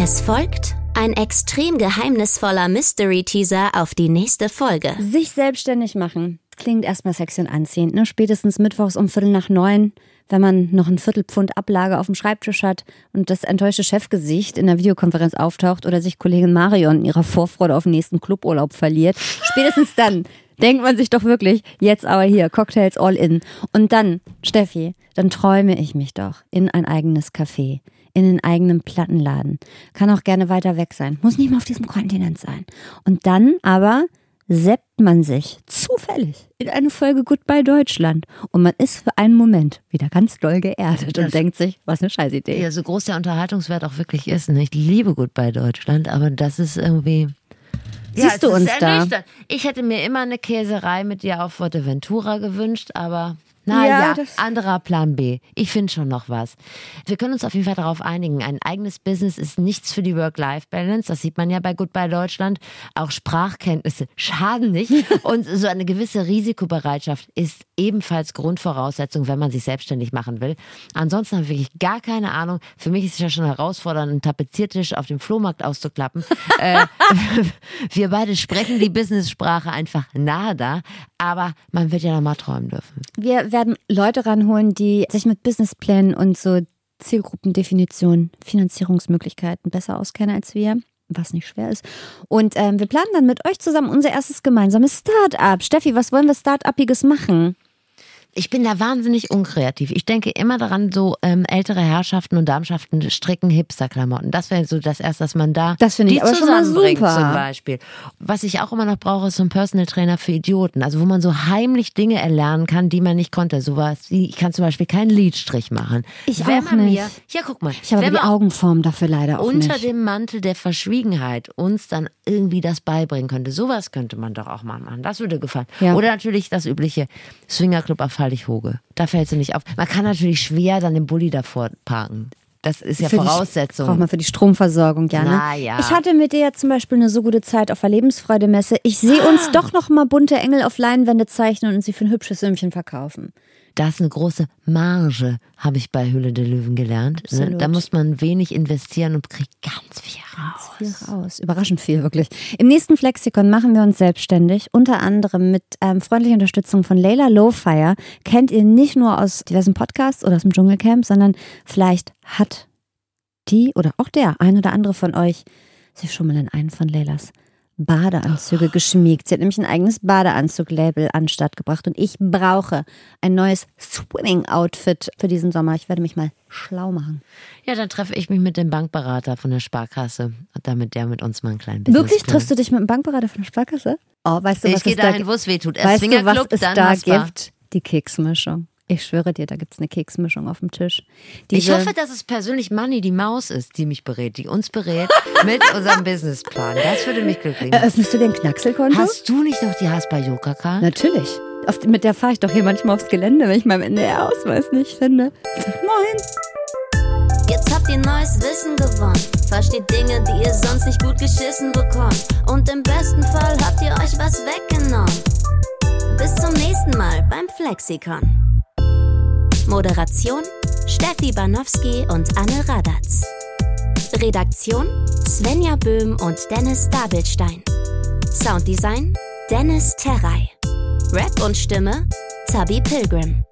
Es folgt ein extrem geheimnisvoller Mystery-Teaser auf die nächste Folge. Sich selbstständig machen. Klingt erstmal sexy und anziehend, ne? Spätestens mittwochs um Viertel nach neun, wenn man noch ein Viertelpfund Ablage auf dem Schreibtisch hat und das enttäuschte Chefgesicht in der Videokonferenz auftaucht oder sich Kollegin Marion in ihrer Vorfreude auf den nächsten Cluburlaub verliert. Spätestens dann denkt man sich doch wirklich, jetzt aber hier, Cocktails all in. Und dann, Steffi, dann träume ich mich doch in ein eigenes Café in den eigenen Plattenladen. Kann auch gerne weiter weg sein. Muss nicht mal auf diesem Kontinent sein. Und dann aber seppt man sich zufällig in eine Folge Goodbye Deutschland. Und man ist für einen Moment wieder ganz doll geerdet und denkt sich, was eine Scheißidee. Ja, so groß der Unterhaltungswert auch wirklich ist. Ne? Ich liebe bei Deutschland, aber das ist irgendwie. Siehst du uns da? Ich hätte mir immer eine Käserei mit dir auf Fuerteventura gewünscht, aber Ja, naja, das- anderer Plan B. Ich finde schon noch was. Wir können uns auf jeden Fall darauf einigen. Ein eigenes Business ist nichts für die Work-Life-Balance. Das sieht man ja bei Goodbye Deutschland. Auch Sprachkenntnisse schaden nicht. Und so eine gewisse Risikobereitschaft ist ebenfalls Grundvoraussetzung, wenn man sich selbstständig machen will. Ansonsten habe ich wirklich gar keine Ahnung. Für mich ist es ja schon herausfordernd, einen Tapeziertisch auf dem Flohmarkt auszuklappen. äh, wir beide sprechen die Business-Sprache einfach nada, aber man wird ja noch mal träumen dürfen. Wir werden Leute ranholen, die sich mit Businessplänen und so Zielgruppendefinitionen, Finanzierungsmöglichkeiten besser auskennen als wir. Was nicht schwer ist. Und ähm, wir planen dann mit euch zusammen unser erstes gemeinsames Start-up. Steffi, was wollen wir Start-upiges machen? Ich bin da wahnsinnig unkreativ. Ich denke immer daran, so ähm, ältere Herrschaften und Darmschaften stricken Hipster-Klamotten. Das wäre so das erste, dass man da Das finde ich die aber zusammenbringt super. zum Beispiel. Was ich auch immer noch brauche, ist so ein Personal Trainer für Idioten. Also wo man so heimlich Dinge erlernen kann, die man nicht konnte. Sowas wie, ich kann zum Beispiel keinen Lidstrich machen. Ich Wenn auch man nicht. Mir, ja, guck mal. Ich habe die Augenform dafür leider auch unter nicht. dem Mantel der Verschwiegenheit uns dann irgendwie das beibringen könnte. Sowas könnte man doch auch mal machen. Das würde gefallen. Ja. Oder natürlich das übliche Swingerclub auf Fallig-Hoge. Da fällt sie nicht auf. Man kann natürlich schwer dann den Bulli davor parken. Das ist ja Für die- Voraussetzung. Braucht man für die Stromversorgung, ja. Ne? Ja. Ich hatte mit dir ja zum Beispiel eine so gute Zeit auf der Lebensfreude-Messe. Ich sehe Ah. uns doch noch mal bunte Engel auf Leinwände zeichnen und sie für ein hübsches Sümmchen verkaufen. Das ist eine große Marge, habe ich bei Hülle der Löwen gelernt. Ne? Da muss man wenig investieren und kriegt ganz viel raus. Viel raus. Überraschend viel, wirklich. Im nächsten Flexikon machen wir uns selbstständig, unter anderem mit ähm, freundlicher Unterstützung von Layla Lowfire. Kennt ihr nicht nur aus diversen Podcasts oder aus dem Dschungelcamp, sondern vielleicht hat die oder auch der ein oder andere von euch sich schon mal in einen von Laylas Badeanzüge geschmiegt. Sie hat nämlich ein eigenes Badeanzug-Label an Start gebracht und ich brauche ein neues Swimming-Outfit für diesen Sommer. Ich werde mich mal schlau machen. Ja, dann treffe ich mich mit dem Bankberater von der Sparkasse, damit der mit uns mal einen kleinen Business Wirklich? Triffst du dich mit dem Bankberater von der Sparkasse? Oh, weißt du, Ich was gehe es da dahin, wo es weh tut. Erst Weißt du, was Swingerclub, es da gibt? Die Keksmischung. Ich schwöre dir, da gibt es eine Keksmischung auf dem Tisch. Ich Diese- hoffe, dass es persönlich Manni, die Maus ist, die mich berät, die uns berät mit unserem Businessplan. Das würde mich glücklich machen. Eröffnest du dir ein Knackselkonto? Hast du nicht noch die Haspa-Yoga-Card? Natürlich. Auf, mit der fahre ich doch hier manchmal aufs Gelände, wenn ich meinen NDR-Ausweis nicht finde. Moin. Jetzt habt ihr neues Wissen gewonnen. Versteht Dinge, die ihr sonst nicht gut geschissen bekommt. Und im besten Fall habt ihr euch was weggenommen. Bis zum nächsten Mal beim Flexikon. Moderation Steffi Banowski und Anne Radatz. Redaktion Svenja Böhm und Dennis Dabelstein. Sounddesign Dennis Terrei. Rap und Stimme Zabi Pilgrim.